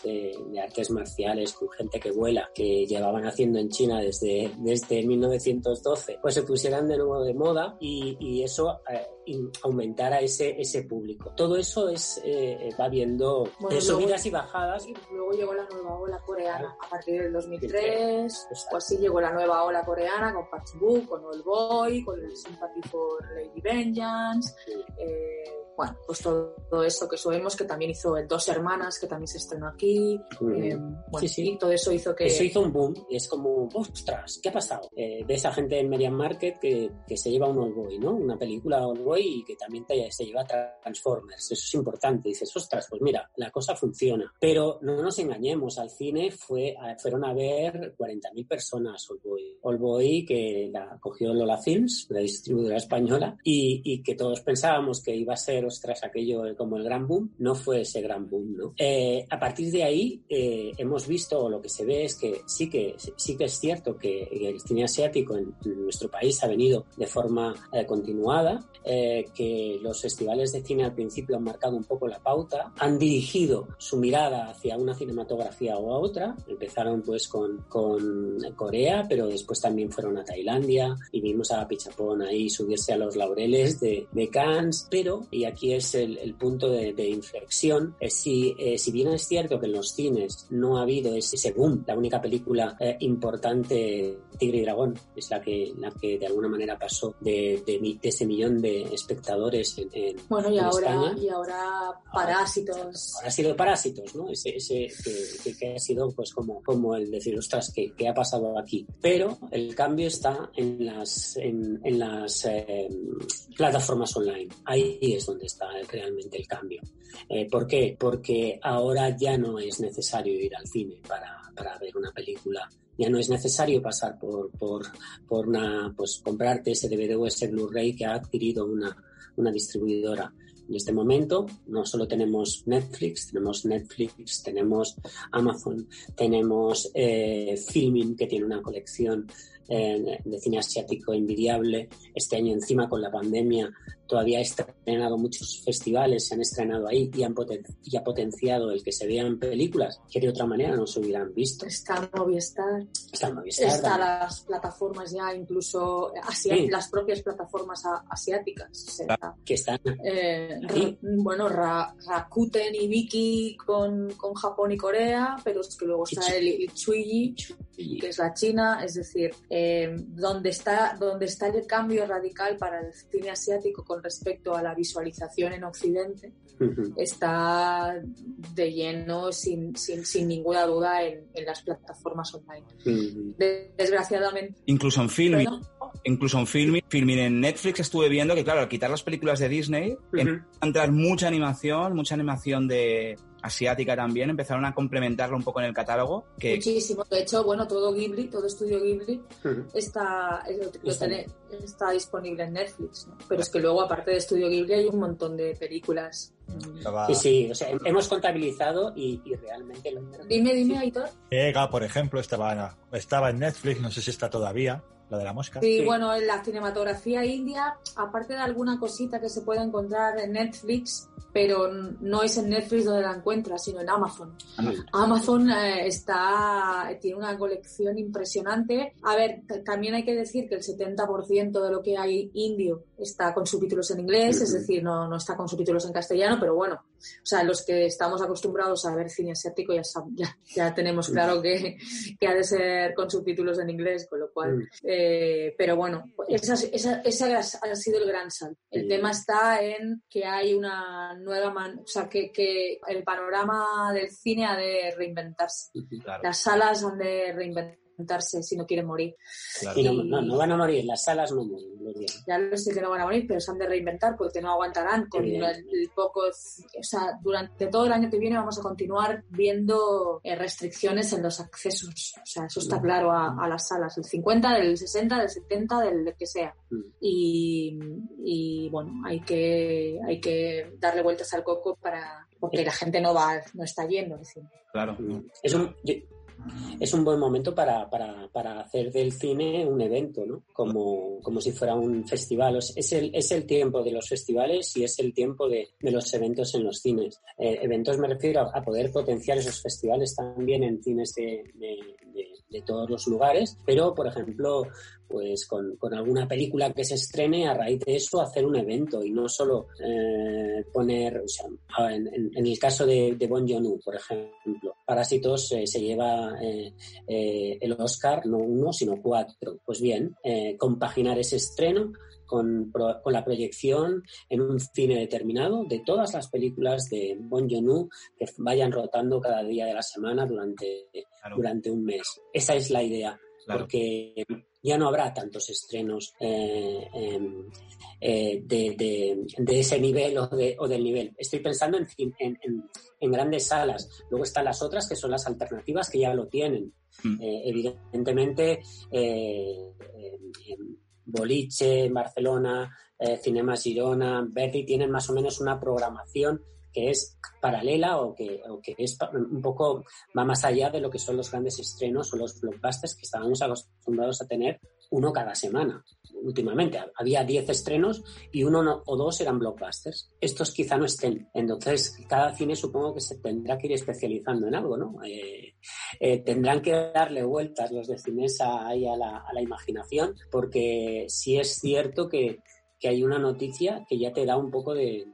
de, de, artes marciales con gente que vuela, que llevaban haciendo en China desde, desde 1912, pues se pusieran de nuevo de moda y, y eso eh, aumentara ese, ese público. Todo eso es eh, va viendo bueno, subidas y bajadas. Y luego llegó la nueva ola coreana a partir del 2003, o así llegó la nueva ola coreana con Park Book, con Old Boy, con el Sympathy for Lady Vengeance. Sí. Eh, bueno, pues todo, todo, eso que sabemos que también hizo Dos Hermanas, que también se estrenó aquí. Mm. Eh, bueno, sí, sí. todo eso hizo que... Eso hizo un boom y es como, ostras, ¿qué ha pasado? Eh, de esa gente en Median Market que, que se lleva un Old Boy, ¿no? Una película Old Boy y que también te, se lleva Transformers. Eso es importante. dices, ostras, pues mira, la cosa funciona. Pero no nos engañemos, al cine fue, fueron a ver 40.000 personas Old Boy. Que la cogió Lola Films, la distribuidora española, y, y que todos pensábamos que iba a ser tras aquello como el gran boom, no fue ese gran boom, ¿no? Eh, a partir de ahí eh, hemos visto, lo que se ve es que sí que, sí que es cierto que el cine asiático en, en nuestro país ha venido de forma eh, continuada, que los festivales de cine al principio han marcado un poco la pauta, han dirigido su mirada hacia una cinematografía o a otra, empezaron pues con, con Corea, pero después también fueron a Tailandia y vimos a Pichapón ahí subirse a los laureles de, de Cannes, pero, y aquí es el, el punto de, de inflexión. Eh, si, eh, si, bien es cierto que en los cines no ha habido ese, ese boom, la única película eh, importante, Tigre y Dragón, es la que, la que de alguna manera pasó de, de, de ese millón de espectadores en, en Bueno, y en ahora, España. y ahora Parásitos. Ahora ha sido Parásitos, ¿no? Ese, ese que, que, ha sido pues como, como el decir, ostras, ¿qué, ¿qué, ha pasado aquí? Pero el cambio está en las, en, en las plataformas online. Ahí es donde está realmente el cambio. Eh, ¿Por qué? Porque ahora ya no es necesario ir al cine para, para ver una película. Ya no es necesario pasar por, por, por una, pues comprarte ese DVD o ese Blu-ray que ha adquirido una, una distribuidora. En este momento no solo tenemos Netflix, tenemos Netflix, tenemos Amazon, tenemos eh, Filming que tiene una colección eh, de cine asiático envidiable. Este año encima con la pandemia todavía ha estrenado muchos festivales, se han estrenado ahí y, han y ha potenciado el que se vean películas que de otra manera no se hubieran visto. Está Movistar. Está Movistar. Está las plataformas ya, incluso las propias plataformas asiáticas. que están. Eh, bueno, Rakuten y Viki con, con, Japón y Corea, pero es que luego está el Chuyi, que es la China, es decir, eh, donde, está, donde está el cambio radical para el cine asiático con respecto a la visualización en Occidente, está de lleno, sin, sin, sin ninguna duda, en, en, las plataformas online. Desgraciadamente. Incluso en filming. Incluso en filming, filming en Netflix estuve viendo que, claro, al quitar las películas de Disney, entrar mucha animación, mucha animación de, asiática también, empezaron a complementarlo un poco en el catálogo. Que... Muchísimo. De hecho, bueno, todo Ghibli, todo estudio Ghibli está, está, disponible en Netflix. Pero es que luego, aparte de estudio Ghibli, hay un montón de películas. Sí, sí, o sea, hemos contabilizado y, realmente lo Dime, dime, Aitor. Ega, por ejemplo, estaba, estaba en Netflix, no sé si está todavía la de la mosca. Sí, bueno, en la cinematografía india, aparte de alguna cosita que se puede encontrar en Netflix, pero no es en Netflix donde la encuentras, sino en Amazon. Amazon eh, está, tiene una colección impresionante. A ver, también hay que decir que el 70% de lo que hay indio está con subtítulos en inglés, es decir, no, no está con subtítulos en castellano, pero bueno, o sea, los que estamos acostumbrados a ver cine asiático ya, ya, ya tenemos claro que, que, ha de ser con subtítulos en inglés, con lo cual, eh, pero bueno, ese esa, esa ha sido el gran salto. El tema está en que hay una nueva man o sea, que, que, el panorama del cine ha de reinventarse. Las salas han de reinventarse si no quieren morir. no, no, van a morir, las salas no mueren. Ya lo sé que no van a morir, pero se han de reinventar porque no aguantarán con el, poco. O sea, durante todo el año que viene vamos a continuar viendo eh, restricciones en los accesos. O sea, eso está claro a, las salas. El 50, del 60, del 70, del, que sea. Mm. Y, y, bueno, hay que, hay que darle vueltas al coco para porque la gente no va, no está yendo. Claro. Es un, es un buen momento para, para, para, hacer del cine un evento, ¿no? Como, como si fuera un festival. Es el, es el tiempo de los festivales y es el tiempo de, de los eventos en los cines. Eh, eventos me refiero a, poder potenciar esos festivales también en cines de, de, de todos los lugares, pero, por ejemplo, pues con, con, alguna película que se estrene, a raíz de eso hacer un evento y no solo eh, poner, o sea, en, en, el caso de, de Bon joon por ejemplo, Parásitos eh, se lleva eh, eh, el Oscar no uno, sino cuatro. Pues bien, eh, compaginar ese estreno con, con, la proyección en un cine determinado de todas las películas de Bon joon que vayan rotando cada día de la semana durante, durante un mes. Esa es la idea. Porque ya no habrá tantos estrenos eh, eh, de, de, ese nivel o, de, o, del nivel. Estoy pensando en, en, en, grandes salas. Luego están las otras que son las alternativas que ya lo tienen. Mm. Eh, evidentemente, Boliche, Barcelona, Cinema Girona, Verdi tienen más o menos una programación que es paralela o que, o que es un poco va más allá de lo que son los grandes estrenos o los blockbusters que estábamos acostumbrados a tener uno cada semana. Últimamente había 10 estrenos y uno o dos eran blockbusters. Estos quizá no estén. Entonces, cada cine supongo que se tendrá que ir especializando en algo, ¿no? Eh, eh, tendrán que darle vueltas los de Cinesa ahí a la, a la imaginación, porque sí es cierto que hay una noticia que ya te da un poco de,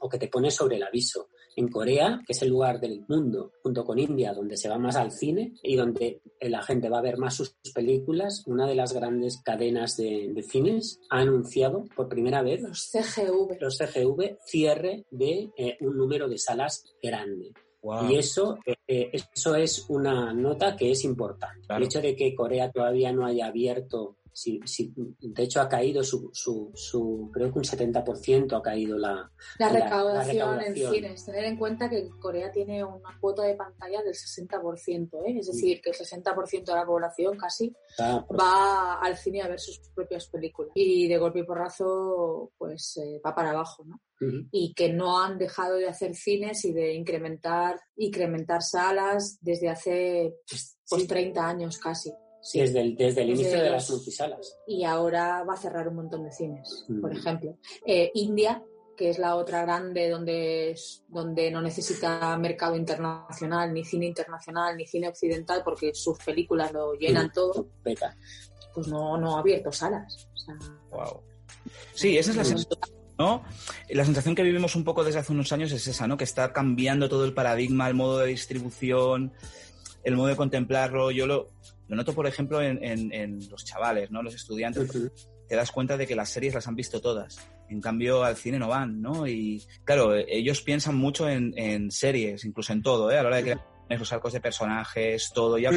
o que te pone sobre el aviso. En Corea, que es el lugar del mundo, junto con India, donde se va más al cine y donde la gente va a ver más sus películas, una de las grandes cadenas de, cines ha anunciado por primera vez los CGV, los CGV cierre de eh, un número de salas grande. Y eso, eh, eh, eso es una nota que es importante. El hecho de que Corea todavía no haya abierto si, si, de hecho ha caído su, su, su creo que un 70% ha caído la, la, recaudación en cines. Tener en cuenta que Corea tiene una cuota de pantalla del 60%, ¿eh? es decir, que el 60% de la población casi ah, pues va al cine a ver sus propias películas. Y de golpe y porrazo, pues eh, va para abajo, ¿no? y que no han dejado de hacer cines y de incrementar incrementar salas desde hace pues, 30 años casi. Sí. Desde el, desde el inicio de las multisalas. Y ahora va a cerrar un montón de cines, Mm. por ejemplo. Eh, India, que es la otra grande donde, es- donde no necesita mercado internacional, ni cine internacional, ni cine occidental, porque sus películas lo llenan todo, Peta. pues no, no ha abierto salas. O sea, Wow. Sí, esa es la sensación, ¿no? La sensación que vivimos un poco desde hace unos años es esa, ¿no? Que está cambiando todo el paradigma, el modo de distribución, el modo de contemplarlo. Yo lo, lo noto, por ejemplo, en, en- en los chavales, ¿no? Los estudiantes. Te das cuenta de que las series las han visto todas. En cambio, al cine no van, ¿no? Y claro, ellos piensan mucho en, en series, incluso en todo, ¿eh? A la hora de crear los arcos de personajes, todo, ya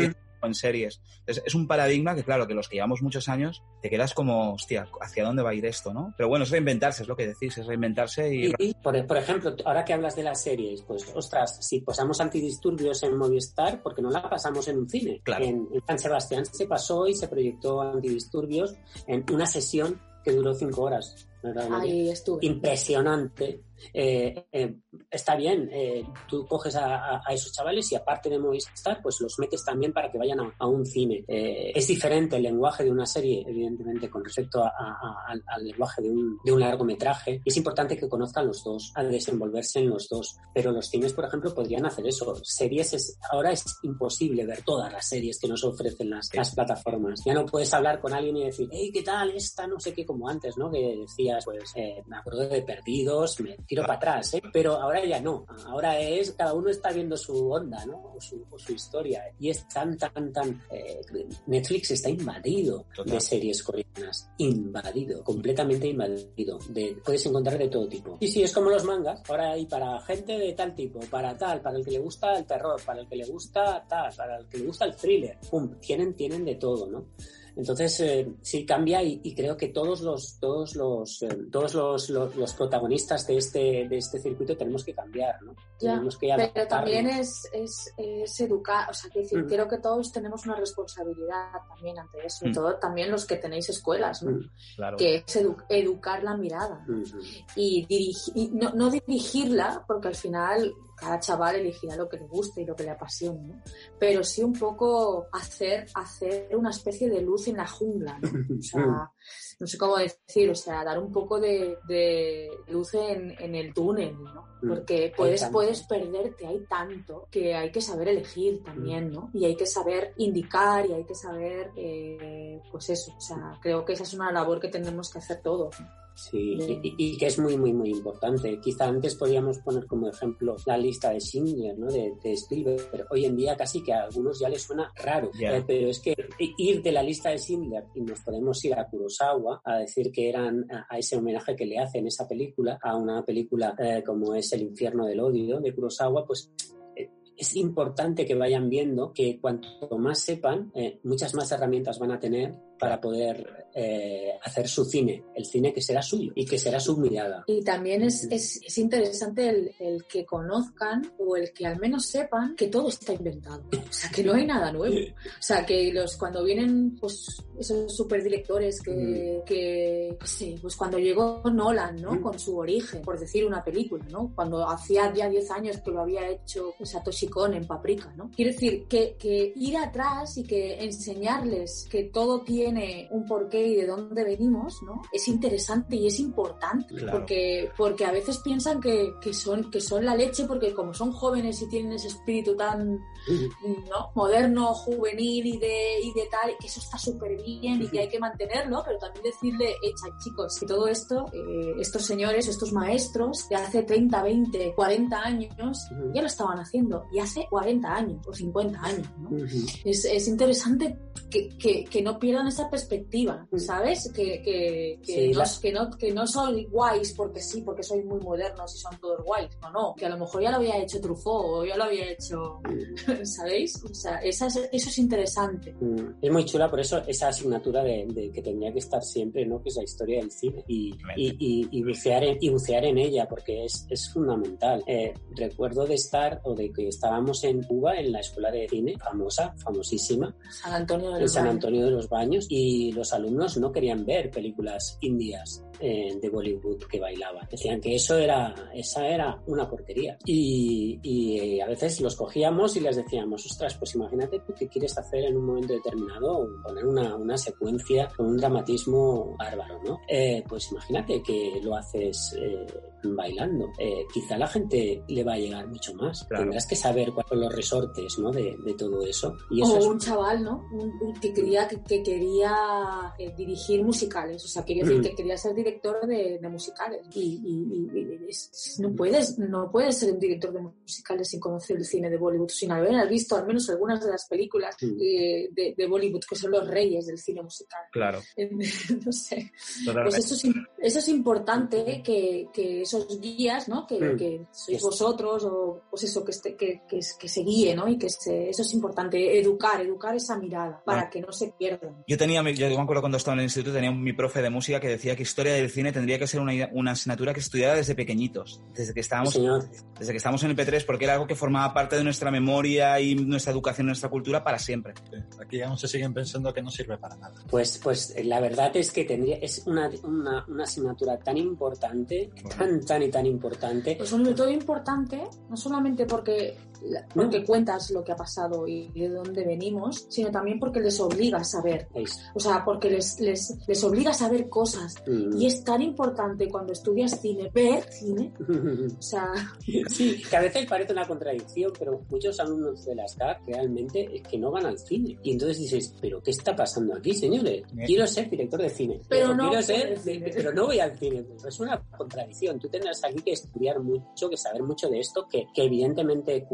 en series. Entonces, es un paradigma que, claro, que los que llevamos muchos años, te quedas como, hostia, ¿hacia dónde va a ir esto, no? Pero bueno, es reinventarse, es lo que decís, es reinventarse y... Y, y, por, por ejemplo, ahora que hablas de las series, pues ostras, si pasamos antidisturbios en Movistar, porque no la pasamos en un cine. Claro. En, en San Sebastián se pasó y se proyectó antidisturbios en una sesión que duró cinco horas. Ahí estuve. impresionante. Eh, eh, está bien, eh, tú coges a, a- a esos chavales y aparte de Movistar, pues los metes también para que vayan a, a un cine. Eh, es diferente el lenguaje de una serie, evidentemente, con respecto a- a- a- al, lenguaje de un, de un largometraje. Y es importante que conozcan los dos, a desenvolverse en los dos. Pero los cines, por ejemplo, podrían hacer eso. Series es, ahora es imposible ver todas las series que nos ofrecen las, las plataformas. Ya no puedes hablar con alguien y decir, hey, ¿qué tal esta? No sé qué, como antes, ¿no? Que decías, pues, eh, me acuerdo de Perdidos, me tiro para atrás, ¿eh? Pero ahora ya no. Ahora es, cada uno está viendo su onda, ¿no? O su, o su historia. Y es tan, tan, tan... eh, Netflix está invadido Total. de series coreanas. Invadido, completamente invadido. De, puedes encontrar de todo tipo. Sí, sí, es como los mangas. Ahora hay para gente de tal tipo, para tal, para el que le gusta el terror, para el que le gusta tal, para el que le gusta el thriller. Pum, tienen, tienen de todo, ¿no? Entonces, eh, sí cambia y, y creo que todos los, todos los, eh, todos los, los, los protagonistas de este, de este circuito tenemos que cambiar, ¿no? Ya, tenemos que Pero también es, es, es educar, o sea, quiero decir, Mm. creo que todos tenemos una responsabilidad también ante eso, sobre Mm. todo también los que tenéis escuelas, ¿no? Mm, Claro. Que es edu- educar la mirada mm, y, dirigi- y no, no dirigirla, porque al final cada chaval elegirá lo que le guste y lo que le apasione, ¿no? Pero sí un poco hacer, hacer una especie de luz en la jungla, ¿no? O sea, no sé cómo decir, o sea, dar un poco de, de luz en, en el túnel, ¿no? Mm. Porque puedes, puedes perderte, hay tanto que hay que saber elegir también, ¿no? Y hay que saber indicar y hay que saber, eh, pues eso, o sea, creo que esa es una labor que tenemos que hacer todos. ¿no? Sí, y, y que es muy, muy, muy importante. Quizá antes podríamos poner como ejemplo la lista de Schindler, ¿no? De, de Spielberg, pero hoy en día casi que a algunos ya les suena raro. Eh, pero es que ir de la lista de Schindler y nos podemos ir a Kurosawa a decir que eran a, a ese homenaje que le hacen esa película, a una película eh, como es El infierno del odio de Kurosawa, pues eh, es importante que vayan viendo que cuanto más sepan, eh, muchas más herramientas van a tener para poder eh, hacer su cine, el cine que será suyo y que será su mirada. Y también es, es, es interesante el, el que conozcan o el que al menos sepan que todo está inventado. O sea, que no hay nada nuevo. O sea, que los cuando vienen pues esos superdirectores que, que qué sé, pues cuando llegó Nolan, ¿no? Mm. Con su origen, por decir una película, ¿no? Cuando hacía ya 10 años que lo había hecho Satoshi Kon en Paprika, ¿no? Quiero decir que, que ir atrás y que enseñarles que todo tiene un porqué y de dónde venimos, ¿no? Es interesante y es importante Claro. porque, porque a veces piensan que, que son, que son la leche porque como son jóvenes y tienen ese espíritu tan ¿no? moderno, juvenil y de, y de tal, que eso está súper bien y que hay que mantenerlo, pero también decirle, echa chicos, que todo esto, eh, estos señores, estos maestros de hace 30, 20, 40 años, ya lo estaban haciendo, y hace 40 años o 50 años, ¿no? Es, es interesante que, que, que no pierdan esa perspectiva, Mm. ¿sabes? Que, que, que, Sí, no, la- que, no, que no son guays porque sí, porque sois muy modernos y son todos guays. No, no, que a lo mejor ya lo había hecho Truffaut o ya lo había hecho, ¿sabéis? O sea, esa es- eso es interesante. Mm, Es muy chula, por eso esa asignatura de, de que tendría que estar siempre, ¿no? Que es la historia del cine y, y, y- y bucear, en, y bucear en ella, porque es, es fundamental. Eh, recuerdo de estar o de que estábamos en Cuba en la escuela de cine, famosa, famosísima, San Antonio de en los San Baños. Antonio de los Baños, y los alumnos no querían ver películas indias eh, de Bollywood que bailaban. Decían que eso era, esa era una porquería. Y, y, a veces los cogíamos y les decíamos, ostras, pues imagínate tú que quieres hacer en un momento determinado, poner una, una secuencia con un dramatismo bárbaro, ¿no? Eh, pues imagínate que lo haces eh, bailando. Eh, quizá la gente le va a llegar mucho más. Tendrás que saber cuáles son los resortes ¿no? de, de todo eso. Y eso o un chaval, ¿no? Un, que quería, que, quería eh, dirigir musicales. O sea, quería decir mm. que quería ser director de, de musicales. Y, y, no, puedes, no puedes ser un director de musicales sin conocer el cine de Bollywood, sin haber visto al menos algunas de las películas mm. de, de, Bollywood, que son los reyes del cine musical. Claro. no sé. Pues eso es, eso es importante que, que esos guías, ¿no? Que, mm. que sois vosotros o pues eso, que, este, que, que, que, se guíe, ¿no? Y que se, eso es importante, educar, educar esa mirada para ah. que no se pierdan. Yo tenía, yo me acuerdo cuando estaba en el instituto, tenía mi profe de música que decía que historia del cine tendría que ser una, una asignatura que estudiara desde pequeñitos, desde que estábamos, desde que estábamos en el P3, porque era algo que formaba parte de nuestra memoria y nuestra educación, nuestra cultura para siempre. Aquí aún se siguen pensando que no sirve para nada. Pues, pues la verdad es que tendría, es una, una, una asignatura tan importante, tan, tan y tan importante. Pues sobre todo importante, no solamente porque porque cuentas lo que ha pasado y de dónde venimos, sino también porque les obliga a saber. O sea, porque les, les, les obliga a saber cosas. Mm. Y es tan importante cuando estudias cine, ver cine. o sea... Sí, que a veces parece una contradicción, pero muchos alumnos de las CAC realmente es que no van al cine. Y entonces dices, ¿pero qué está pasando aquí, señores? Quiero ser director de cine. Pero, no, quiero ser, pero no voy al cine. Es una contradicción. Tú tendrás aquí que estudiar mucho, que saber mucho de esto, que, que evidentemente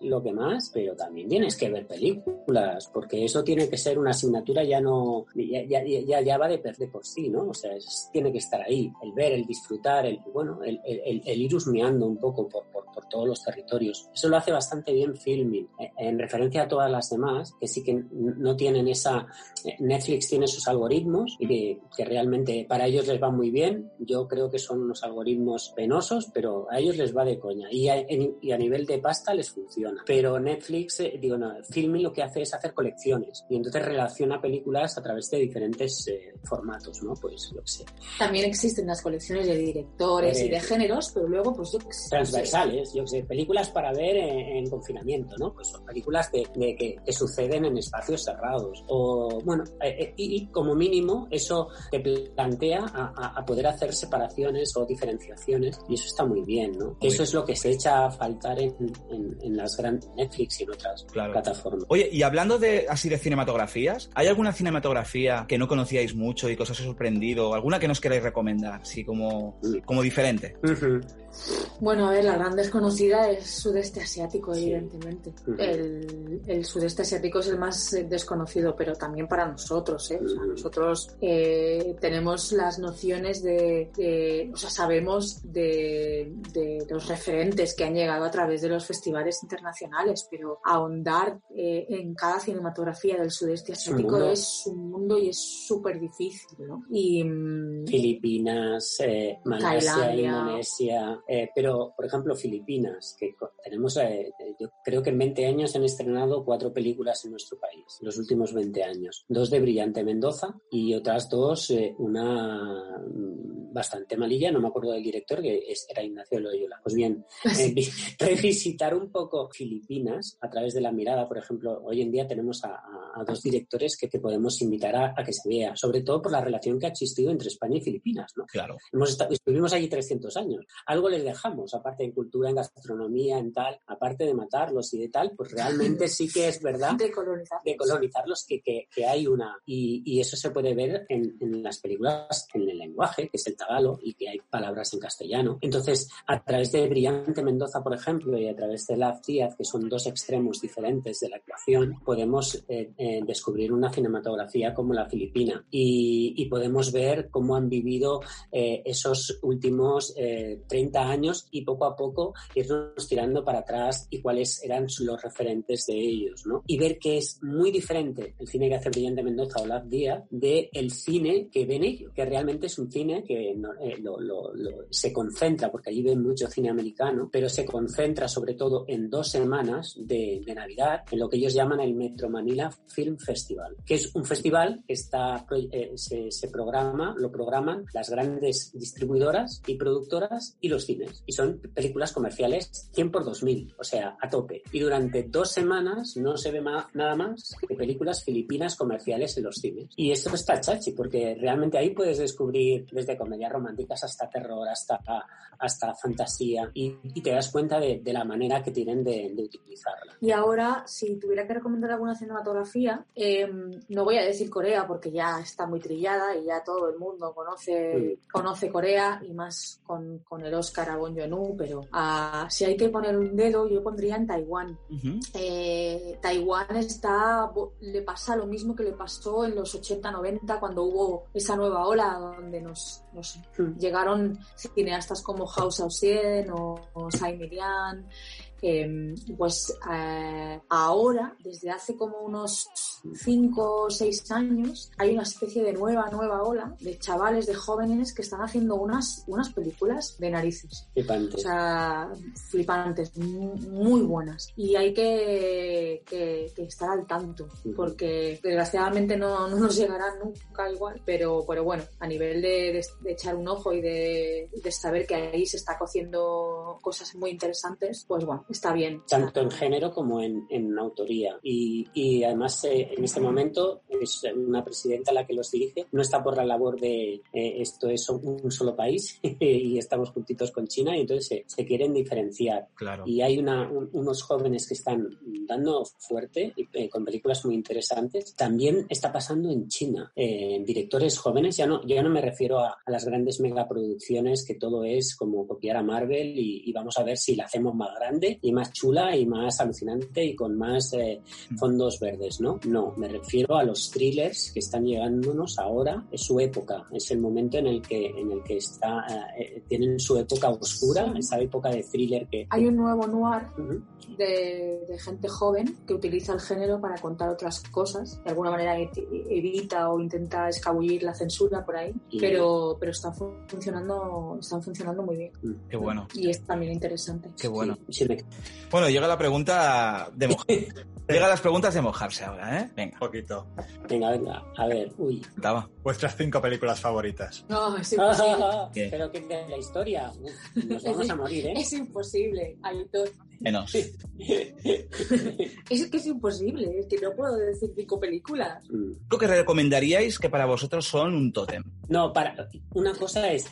lo que más, pero también tienes que ver películas, porque eso tiene que ser una asignatura ya no, ya, ya, ya, va de, de, por sí, ¿no? O sea, tiene que estar ahí, el ver, el disfrutar, el, bueno, el, el, ir husmeando un poco por, por, por, todos los territorios. Eso lo hace bastante bien Filming, eh, en referencia a todas las demás, que sí que no tienen esa, eh, Netflix tiene sus algoritmos y que, realmente para ellos les va muy bien, yo creo que son unos algoritmos penosos, pero a ellos les va de coña y a, nivel de pasta les funciona. Pero Netflix, eh, digo, no, Filming lo que hace es hacer colecciones y entonces relaciona películas a través de diferentes eh, formatos, ¿no? Pues lo que sé. También existen las colecciones de directores y de géneros, pero luego, pues yo Transversales, yo que sé, películas para ver en, confinamiento, ¿no? Pues son películas de, que, suceden en espacios cerrados. O, bueno, eh, y, como mínimo eso te plantea a, poder hacer separaciones o diferenciaciones y eso está muy bien, ¿no? Eso es lo que se echa a faltar en, en las grandes Netflix y en otras plataformas. Oye, y hablando de así de cinematografías, ¿hay alguna cinematografía que no conocíais mucho y que os ha sorprendido? ¿Alguna que nos queráis recomendar, así como, como diferente? Bueno, a ver, la gran desconocida es sudeste asiático, evidentemente. el, sudeste asiático es el más eh, desconocido, pero también para nosotros, ¿eh? O sea, nosotros eh, tenemos las nociones de, o sea, sabemos de, los referentes que han llegado a través de los festivales internacionales, pero ahondar eh, en cada cinematografía del sudeste asiático es un mundo y es súper difícil, ¿no? Y, mm, Filipinas, Malasia, Indonesia, eh, pero, por ejemplo, Filipinas, que tenemos, eh, yo creo que en 20 años han estrenado cuatro películas en nuestro país, los últimos 20 años. Dos de Brillante Mendoza y otras dos, eh, una mm, bastante malilla, no me acuerdo del director, que era Ignacio Loyola. Pues bien, revisitar un poco Filipinas a través de la mirada, por ejemplo, hoy en día tenemos a, dos directores que, te podemos invitar a, que se vea, sobre todo por la relación que ha existido entre España y Filipinas, ¿no? Claro. Hemos estado, estuvimos allí 300 años. Algo les dejamos, aparte de cultura, en gastronomía, en tal, aparte de matarlos y de tal, pues realmente sí que es verdad de colonizarlos, de colonizarlos que, que, hay una. Y, y, eso se puede ver en, en, las películas, en el lenguaje, que es el tagalo, y que hay palabras en castellano. Entonces, a través de Brillante Mendoza, por ejemplo, y a través de Love Díaz, que son dos extremos diferentes de la actuación, podemos eh, eh, descubrir una cinematografía como la filipina y, y podemos ver cómo han vivido eh, esos últimos 30 años y poco a poco irnos tirando para atrás y cuáles eran los referentes de ellos, ¿no? Y ver que es muy diferente el cine que hace Brillante Mendoza o Laz Díaz de el cine que ven ellos, que realmente es un cine que no- eh, lo- lo- lo- se concentra, porque allí ven mucho cine americano, pero se concentra sobre todo en dos semanas de, de Navidad, en lo que ellos llaman el Metro Manila Film Festival, que es un festival que está, eh, se, se programa, lo programan las grandes distribuidoras y productoras y los cines. Y son películas comerciales 100 por 2000, o sea, a tope. Y durante dos semanas no se ve ma- nada más que películas filipinas comerciales en los cines. Y esto está chachi, porque realmente ahí puedes descubrir desde comedias románticas hasta terror, hasta, hasta fantasía, y, y te das cuenta de, de la manera que tienen de, de utilizarla. Y ahora, si tuviera que recomendar alguna cinematografía, eh, no voy a decir Corea porque ya está muy trillada y ya todo el mundo conoce, conoce Corea y más con, con el Oscar Bon Joon-ho, pero ah, si hay que poner un dedo, yo pondría en Taiwán. Eh, Taiwán está, le pasa lo mismo que le pasó en los 80-90 cuando hubo esa nueva ola donde nos, nos llegaron cineastas como Hao Xiaoxian o, o Tsai Ming-liang. Eh, pues eh, ahora, desde hace como unos 5 o 6 años, hay una especie de nueva, nueva ola de chavales, de jóvenes que están haciendo unas, unas películas de narices. Flipante. O sea, flipantes, mu- muy buenas. Y hay que, que- que estar al tanto, porque desgraciadamente no, no nos llegarán nunca igual, pero, pero bueno, a nivel de, de- de echar un ojo y de, de saber que ahí se está cociendo cosas muy interesantes, pues bueno, está bien. tanto en género como en, en autoría. Y, y además, eh, en este momento, es una presidenta la que los dirige. No está por la labor de eh, esto es un, solo país y estamos juntitos con China y entonces se, se quieren diferenciar. Claro. Y hay una, un- unos jóvenes que están dando fuerte y, eh, con películas muy interesantes. También está pasando en China. Eh, directores jóvenes, ya no, ya no me refiero a, a las grandes megaproducciones que todo es como copiar a Marvel y, y vamos a ver si la hacemos más grande y más chula y más alucinante y con más eh, fondos verdes, ¿no? No, me refiero a los thrillers que están llegándonos ahora. Es su época, es el momento en el que, en el que está, eh, eh, tienen su época oscura, esa época de thriller que... Hay un nuevo noir Ujú. De, de gente joven que utiliza el género para contar otras cosas. De alguna manera e- evita o intenta escabullir la censura por ahí, Y- pero, pero están fu- funcionando, están funcionando muy bien. Qué bueno. Y es también interesante. Qué bueno. Sí, Bueno, llega la pregunta de mojar. Llega las preguntas de mojarse ahora, ¿eh? Venga, Un poquito. Venga, venga, a ver, uy. estaba. Vuestras cinco películas favoritas. No, es imposible. ¿Qué? Pero que de la historia, uf, nos vamos a morir, ¿eh? Es imposible, Aitor. Menos. Es que es imposible, es que no puedo decir cinco películas. Mm. Lo que recomendaríais que para vosotros son un tótem. No, para una cosa es,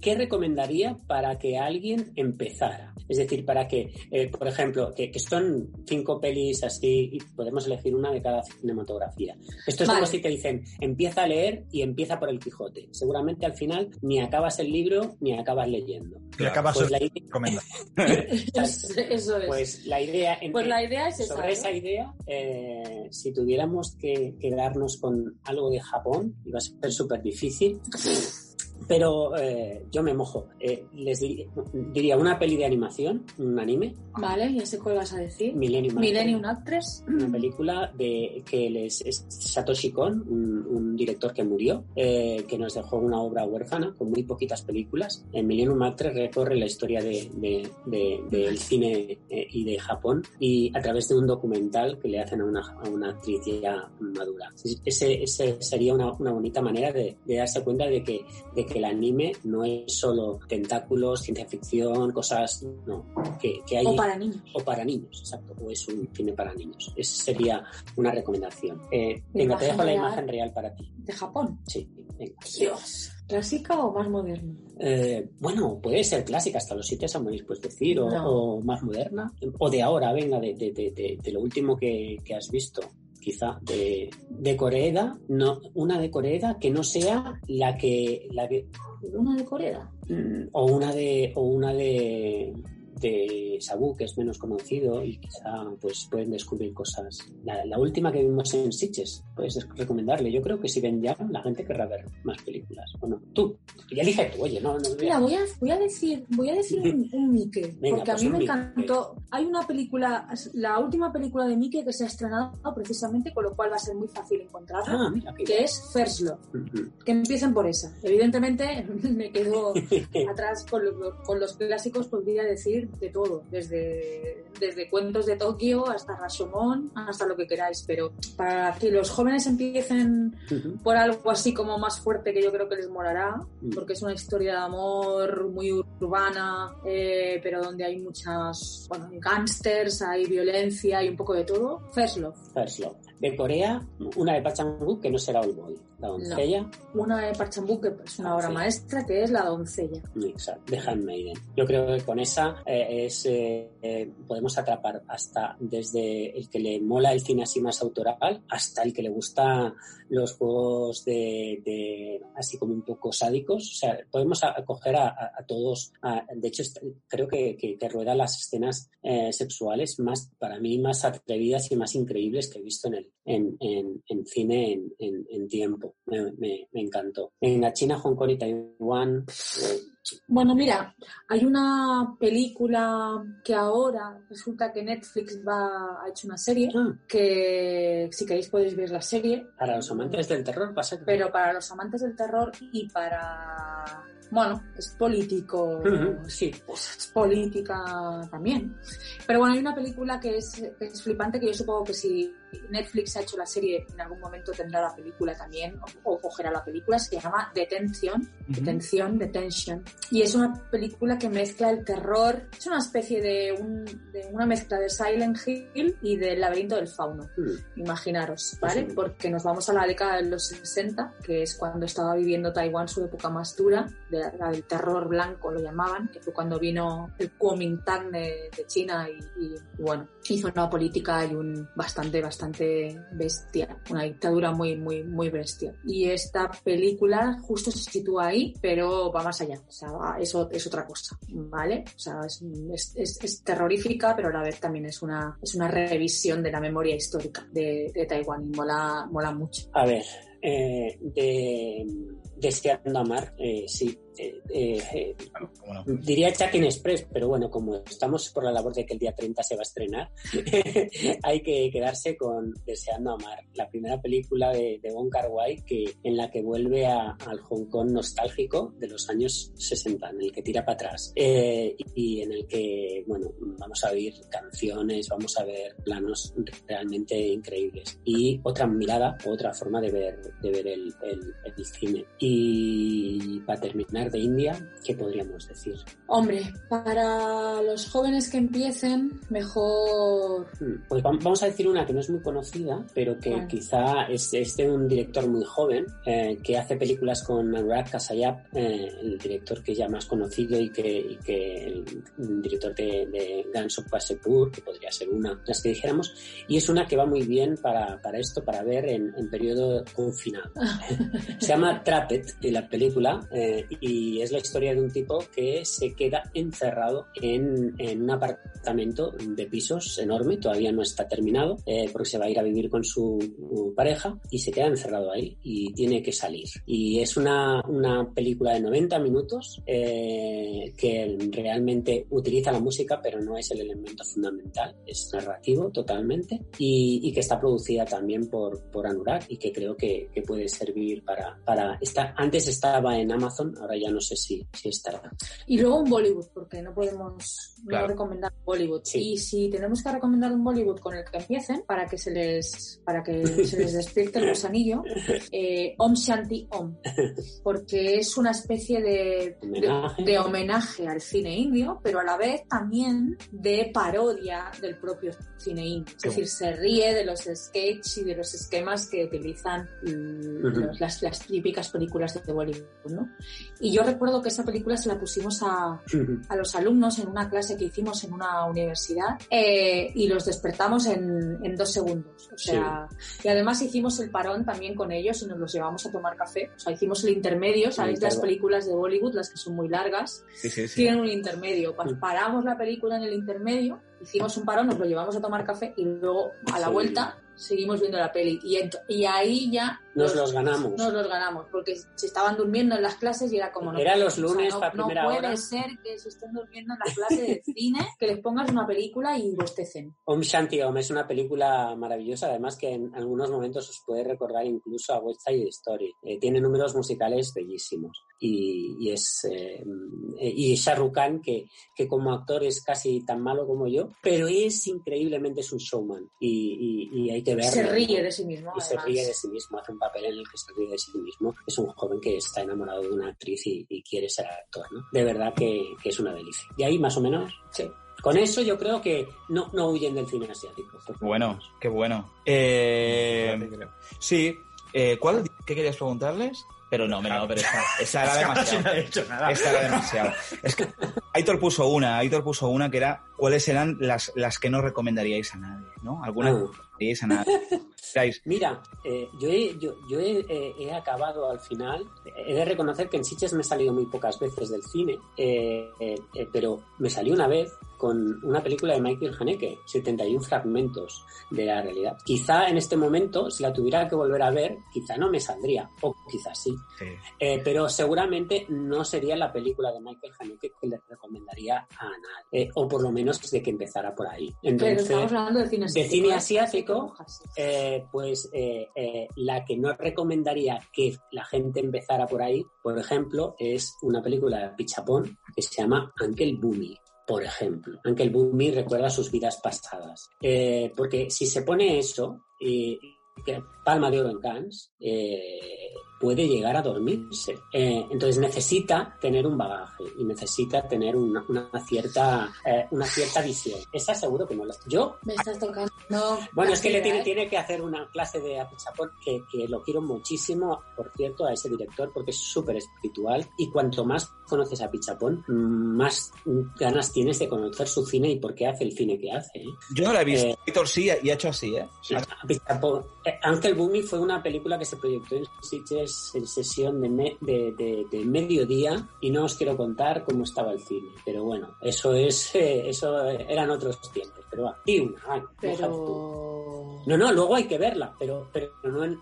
¿qué recomendaría para que alguien empezara? Es decir, para que, eh, por ejemplo, que, que son cinco pelis así y podemos elegir una de cada cinematografía. Esto es Vale. como si te dicen, empieza a leer y empieza por el Quijote. Seguramente al final ni acabas el libro ni acabas leyendo. Y acabas Pues la, ide- recomendando. Es- eso es. pues la idea... en- Pues la idea es esa. Sobre ¿no? esa idea, eh, si tuviéramos que quedarnos con algo de Japón, iba a ser súper difícil. Pero eh, yo me mojo. Eh, les di- diría una peli de animación, un anime, Vale, ya sé cuál vas a decir. Millennium. Millennium Actress. Una película de que les, es Satoshi Kon, un, un director que murió, eh, que nos dejó una obra huérfana con muy poquitas películas. En Millennium Actress recorre la historia de, de- de- del cine eh, y de Japón y a través de un documental que le hacen a una, a una actriz ya madura. Ese, ese sería una, una bonita manera de, de darse cuenta de que, de que el anime no es solo tentáculos, ciencia ficción, cosas, no, que, que hay O para niños. o para niños, exacto, o es un cine para niños. Esa sería una recomendación. Eh, venga, te dejo la imagen real para ti. De Japón. Sí, venga. Dios. ¿Clásica o más moderna? Eh, bueno, puede ser clásica hasta los siete samuráis, puedes decir, o, No. o más moderna, o de ahora, venga, de, de, de, de- de lo último que, que has visto. Quizá de, de Coreeda, no, una de Coreeda que no sea la que, la que Una de Corea. mm, o una de, o una de, de Sabu, que es menos conocido y quizá pues pueden descubrir cosas. La, la última que vimos en Sitges, puedes recomendarle. Yo creo que si ven ya, la gente querrá ver más películas. Bueno, tú, ya elige tú, oye, no, no. Mira, voy a, voy a decir, voy a decir un, un Mickey, Venga, porque a pues mí un me Mickey. encantó. Hay una película, la última película de Mickey que se ha estrenado precisamente, con lo cual va a ser muy fácil encontrarla, Ah, mira, que es First Love. Ujú. Que empiecen por esa. Evidentemente me quedo atrás con con los clásicos, podría decir de todo, desde, desde cuentos de Tokio hasta Rashomon, hasta lo que queráis, pero para que los jóvenes empiecen Ujú. por algo así como más fuerte que yo creo que les molará, Mm. porque es una historia de amor muy urbana, eh, pero donde hay muchas, bueno, hay gángsters, hay violencia y un poco de todo. First Love. First Love. De Corea, una de Park Chan-wook que no será Old Boy. La doncella, Una de Park Chan-wook, que es una obra Sí. maestra, que es La doncella. exacto, de Handmaiden. Yo creo que con esa eh, es, eh, eh, podemos atrapar hasta desde el que le mola el cine así más autoral hasta el que le gusta los juegos de, de- así como un poco sádicos. O sea, podemos acoger a, a- a todos. a- de hecho, creo que, que, que rueda las escenas eh, sexuales más, para mí, más atrevidas y más increíbles que he visto en el en, en, en cine en, en- en tiempo. Me, me- me encantó. En la China, Hong Kong y Taiwán. eh, Bueno, mira, hay una película que ahora resulta que Netflix va, ha hecho una serie, ah, que si queréis podéis ver la serie, para los amantes del terror pasa que... pero para los amantes del terror y para... Bueno, es político, sí. pues es política también. Pero bueno, hay una película que es, que es flipante, que yo supongo que si Netflix ha hecho la serie, en algún momento tendrá la película también, o, o cogerá la película, se llama Detención, Detención, Detention. Y es una película que mezcla el terror, es una especie de, un- de una mezcla de Silent Hill y del laberinto del fauno Mm, imaginaros, ¿vale? Porque nos vamos a la década de los 60, que es cuando estaba viviendo Taiwán su época más dura, de la del terror blanco lo llamaban, que fue cuando vino el Kuomintang de, de China y, y, bueno, hizo una política y un bastante, bastante bestia, una dictadura muy, muy, muy bestia. Y esta película justo se sitúa ahí, pero va más allá, o sea, va- eso es otra cosa, ¿vale? O sea, es, es, es- es terrorífica, pero a la vez también es una, es una revisión de la memoria histórica de, de Taiwán y mola, mola mucho. A ver, eh, de Deseando Amar, eh, sí. Eh, eh, eh, diría Chucking Express, pero bueno, como estamos por la labor de que el día 30 se va a estrenar, hay que quedarse con Deseando Amar, la primera película de, de Wong Kar Wai que, en la que vuelve a- al Hong Kong nostálgico de los años 60, en el que tira para atrás. Eh, y en el que, bueno, vamos a oír canciones, vamos a ver planos realmente increíbles. Y otra mirada, otra forma de ver, de ver el, el- el cine. Y para terminar de India, ¿qué podríamos decir? Hombre, para los jóvenes que empiecen, mejor... Hmm, Pues vam- vamos a decir una que no es muy conocida, pero que quizá es, es de un director muy joven eh, que hace películas con Anurag Kasayap, eh, el director que ya más conocido y que, y que el, director de, de Guns of Wasseypur, que podría ser una de las que dijéramos, y es una que va muy bien para, para esto, para ver en, en periodo confinado. Se llama Trapped, la película, eh, y es la historia de un tipo que se queda encerrado en, en un apartamento de pisos enorme, todavía no está terminado, eh, porque se va a ir a vivir con su pareja y se queda encerrado ahí y tiene que salir. Y es una, una película de 90 minutos eh, que realmente utiliza la música, pero no es el elemento fundamental, es narrativo totalmente y, y que está producida también por, por Anurag y que creo que, que puede servir para, para esta, antes estaba en Amazon, ahora ya no sé si, si estará. Y luego un Bollywood, porque no podemos Claro. no recomendar un Bollywood. Sí. Y si tenemos que recomendar un Bollywood con el que empiecen, para que se les, para que se les despierte el gusanillo, eh, Om Shanti Om. Porque es una especie de, Homenaje. de, de homenaje al cine indio, pero a la vez también de parodia del propio cine indio. Es decir, se ríe de los sketches y de los esquemas que utilizan mm, los- las, las típicas películas de Bollywood, ¿no? Y yo recuerdo que esa película se la pusimos a, a los alumnos en una clase que hicimos en una universidad eh, y los despertamos en, en dos segundos. O sea, y además hicimos el parón también con ellos y nos los llevamos a tomar café. O sea, hicimos el intermedio, ¿sabéis? Las películas de Bollywood, las que son muy largas, Sí, tienen un intermedio. Paramos la película en el intermedio, hicimos un parón, nos lo llevamos a tomar café y luego a la vuelta seguimos viendo la peli. Y, y ahí ya Nos los ganamos. nos los ganamos, porque se estaban durmiendo en las clases y era como no. Era los lunes no, para no primera puede hora. ser que se estén durmiendo en la clase de cine, que les pongas una película y bostecen. Om Shanti Om es una película maravillosa, además que en algunos momentos os puede recordar incluso a West Side Story. Eh, tiene números musicales bellísimos. Y, y es eh, y Shah Rukh Khan, que, que como actor es casi tan malo como yo, pero es increíblemente es un showman. Y, y- y hay que verlo. Se ríe ¿no? de sí mismo. y se además. ríe de sí mismo, hace un papel en el que se ríe de sí mismo. Es un joven que está enamorado de una actriz y, y quiere ser actor, ¿no? De verdad que, que es una delicia. Y ahí más o menos, sí. Con eso yo creo que no, no huyen del cine asiático. Bueno, qué bueno. Eh, sí, eh, ¿cuál? ¿Qué querías preguntarles? Pero no, no, pero esa, esa era demasiado. no he dicho nada. Esta era demasiado. Es que Aitor puso una, Aitor puso una que era cuáles eran las, las que no recomendaríais a nadie, ¿no? Algunas Ah. A Mira, eh, yo, he, yo, yo he, eh, he acabado al final. He de reconocer que en Sitges me he salido muy pocas veces del cine, eh, eh, eh, pero me salió una vez con una película de Michael Haneke, 71 fragmentos de la realidad. Quizá en este momento, si la tuviera que volver a ver, quizá no me saldría, o quizás sí. sí. Eh, pero seguramente no sería la película de Michael Haneke que le recomendaría a nadie, Eh, o por lo menos de que empezara por ahí. Pero estamos hablando de cine de asiático. cine ¿eh? asiático, Eh, pues eh, eh, la que no recomendaría que la gente empezara por ahí, por ejemplo, es una película de Pichapón que se llama Uncle Boomy. Por ejemplo, Uncle Boomy recuerda sus vidas pasadas. Porque si se pone eso, que Palma de Oro en Cannes, eh, puede llegar a dormirse. Eh, entonces necesita tener un bagaje y necesita tener una, una cierta, eh, una cierta visión. Esa seguro que no lo... Yo Me estás tocando. No, bueno, es que le la tiene, ¿eh? tiene que hacer una clase de apichapón que, que lo quiero muchísimo, por cierto, a ese director porque es súper espiritual y cuanto más conoces a Pichapón, más ganas tienes de conocer su cine y por qué hace el cine que hace. ¿eh? Yo no la he visto. Eh, Aitor sí y ha hecho así, ¿eh? Sí. Pichapón. Uncle Boomy fue una película que se proyectó en Sitges en sesión de, me- de, de- de mediodía y no os quiero contar cómo estaba el cine, pero bueno, eso es, eh, eso eran otros tiempos, pero va, una. Pero. No, no, luego hay que verla, pero, pero no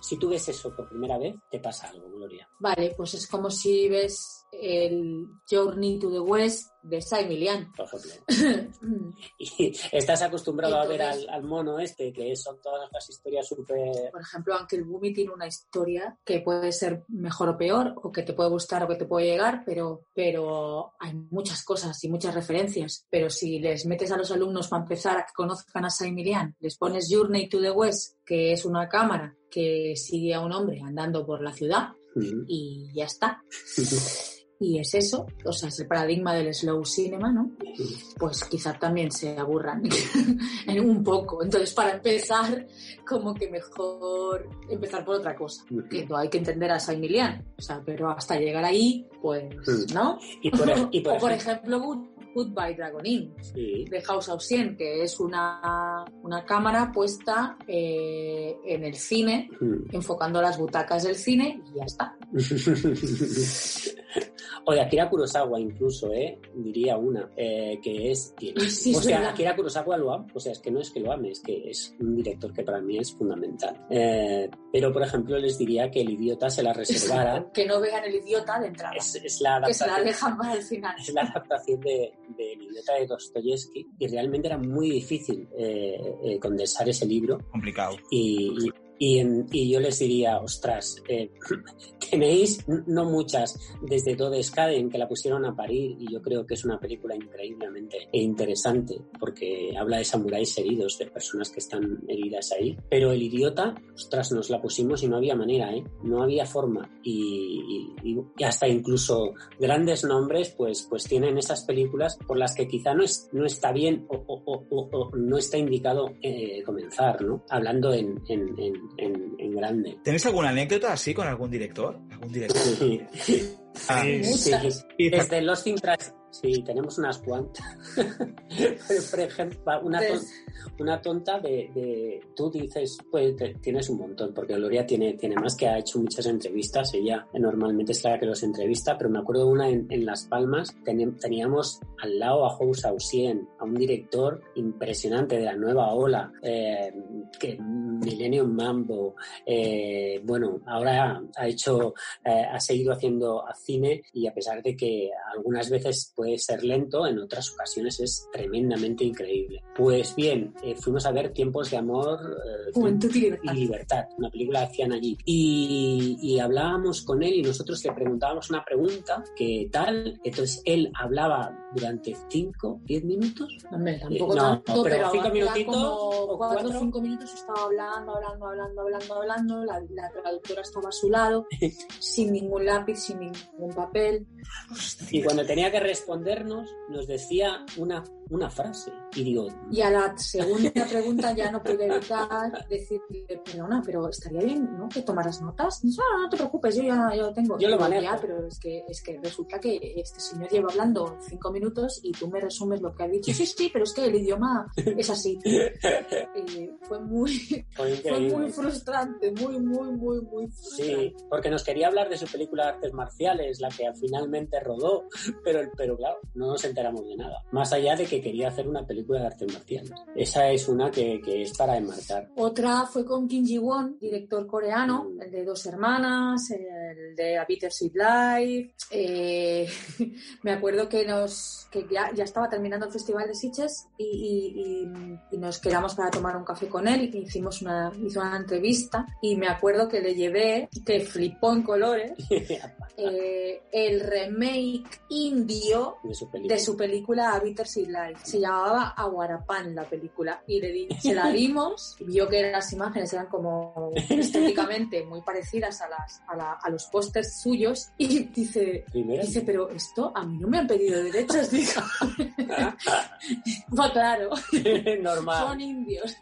si tú ves eso por primera vez, te pasa algo, Gloria. Vale, pues es como si ves el Journey to the West de Simon Lian. Por ejemplo. Y estás acostumbrado a ver Entonces- al, al mono este, que son todas las historias súper... Por ejemplo, Uncle Boomy tiene una historia que puede ser mejor o peor, o que te puede gustar o que te puede llegar, pero, pero hay muchas cosas y muchas referencias. Pero si les metes a los alumnos para empezar a que conozcan a Simon Lian, les pones Journey to the West, que es una cámara que sigue a un hombre andando por la ciudad, Mm. y ya está. Y es eso, o sea, es el paradigma del slow cinema, ¿no? Pues quizá también se aburran en un poco. Entonces, para empezar, como que mejor empezar por otra cosa. Que no hay que entender a Lian, o sea, pero hasta llegar ahí, pues, ¿no? Y por, ej- y por o por ejemplo, ejemplo, Good- Goodbye Dragon Inn, sí. de House of Sien, que es una, una cámara puesta eh, en el cine, Mm. enfocando las butacas del cine y ya está. o de Akira Kurosawa incluso, ¿eh? Diría una, eh, que es... que- Sí, es o sea, verdad. Akira Kurosawa lo amo, o sea, es que no es que lo ame, es que es un director que para mí es fundamental. Eh, pero, por ejemplo, les diría que El Idiota se la reservara. que no vean el idiota de entrada. es, es la que se la adaptación, dejan para el final. es la adaptación de, de El Idiota de Dostoyevsky y realmente era muy difícil eh, eh, condensar ese libro Complicado. y, y, y y yo les diría, ostras, eh, tenéis no muchas, desde Todeskaden que la pusieron a parir y yo creo que es una película increíblemente interesante porque habla de samuráis heridos, de personas que están heridas ahí. Pero el idiota, ostras, nos la pusimos y no había manera, ¿eh? No había forma. Y, hasta incluso grandes nombres, pues, pues tienen esas películas por las que quizá no, es, no está bien o, no está indicado eh, comenzar, ¿no? Hablando en, en- en grande. ¿Tenéis alguna anécdota así con algún director? ¿Algún director? Ah, Sí, Y- desde los Intras, sí, tenemos unas cuantas. Por ejemplo, una, ton- una tonta de, de- Tú dices, pues te- tienes un montón, porque Gloria tiene, tiene más que ha hecho muchas entrevistas. Ella normalmente es la que los entrevista, pero me acuerdo una en, en Las Palmas. teníamos al lado a Hou Sausien, a un director impresionante de la nueva ola, eh, que Millennium Mambo. eh, bueno, ahora ha hecho eh, ha seguido haciendo cine y a pesar de que algunas veces puede ser lento, en otras ocasiones es tremendamente increíble. Pues bien, eh, fuimos a ver Tiempos de Amor eh, Juventud y libertad. y Libertad, una película que hacían allí. Y, y hablábamos con él y nosotros le preguntábamos una pregunta, ¿qué tal? Entonces él hablaba durante 5, 10 minutos. Hombre, tampoco No, tanto, pero pero, cinco minutitos o cuatro o cinco minutos estaba hablando, hablando, hablando, hablando, hablando. La, la traductora estaba a su lado, sin ningún lápiz, sin ningún papel. Y cuando tenía que respondernos, nos decía una, una frase. Y digo, Y a la segunda pregunta ya no pude evitar decirle, perdona, pero estaría bien, ¿no? Que tomaras notas. No, no, no te preocupes, yo ya, ya lo tengo. Yo lo manejo. "Ya, pero es que, es que resulta que este señor lleva hablando cinco minutos y tú me resumes lo que ha dicho. Sí, sí, pero es que el idioma es así. Eh, fue muy, fue muy frustrante, muy, muy, muy, muy frustrante. Sí, porque nos quería hablar de su película de artes marciales, la que finalmente rodó, pero, pero claro, no nos enteramos de nada. Más allá de que quería hacer una película de artes marciales. Esa es una que, que es para enmarcar. Otra fue con Kim Ji-won, director coreano, Mm. el de Dos Hermanas, el de A Bittersweet Life. Eh, me acuerdo que nos que ya, ya estaba terminando el Festival de Sitges y, y- y- y nos quedamos para tomar un café con él y hicimos una, hizo una entrevista y me acuerdo que le llevé, que flipó en colores, eh, el remake indio de su película. de su película A Bittersweet Life. Se llamaba Aguarapán la película y le di- se la dimos, vio que las imágenes eran como estéticamente muy parecidas a, las, a, la- a los pósters suyos y dice, Primera. dice, pero esto a mí no me han pedido derechos. Fue claro, Normal. son indios.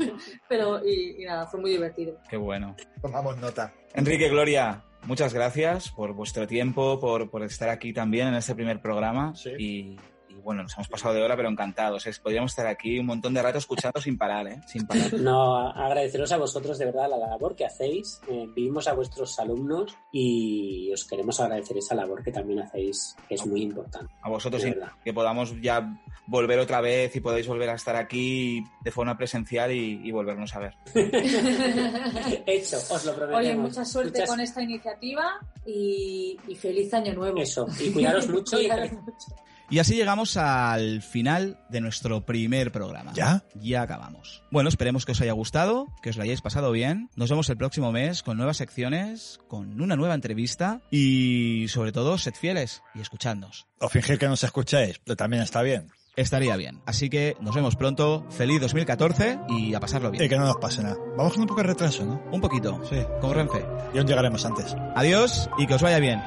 Pero, y, y nada, fue muy divertido. Qué bueno. Tomamos nota. Enrique, Gloria, muchas gracias por vuestro tiempo, por, por estar aquí también en este primer programa. Sí. Y bueno, nos hemos pasado de hora, pero encantados. ¿eh? Podríamos estar aquí un montón de rato escuchando sin parar, ¿eh? Sin parar. No, agradeceros a vosotros de verdad la labor que hacéis. Eh, vivimos a vuestros alumnos y os queremos agradecer esa labor que también hacéis, que es muy importante. A vosotros verdad. que podamos ya volver otra vez y podáis volver a estar aquí de forma presencial y, y volvernos a ver. Hecho, os lo prometemos. Oye, mucha suerte Muchas- con esta iniciativa y, y feliz año nuevo. Eso, y cuidaros mucho y Cuidaros mucho. Y así llegamos al final de nuestro primer programa. ¿Ya? Ya acabamos. Bueno, esperemos que os haya gustado, que os lo hayáis pasado bien. Nos vemos el próximo mes con nuevas secciones, con una nueva entrevista y sobre todo sed fieles y escuchadnos. O fingir que nos escucháis, pero también está bien. Estaría bien. Así que nos vemos pronto. Feliz 2014 y a pasarlo Y bien. que no nos pase nada. Vamos con un poco de retraso, ¿no? Un poquito. Sí. Con Renfe. Y aún llegaremos antes. Adiós y que os vaya bien.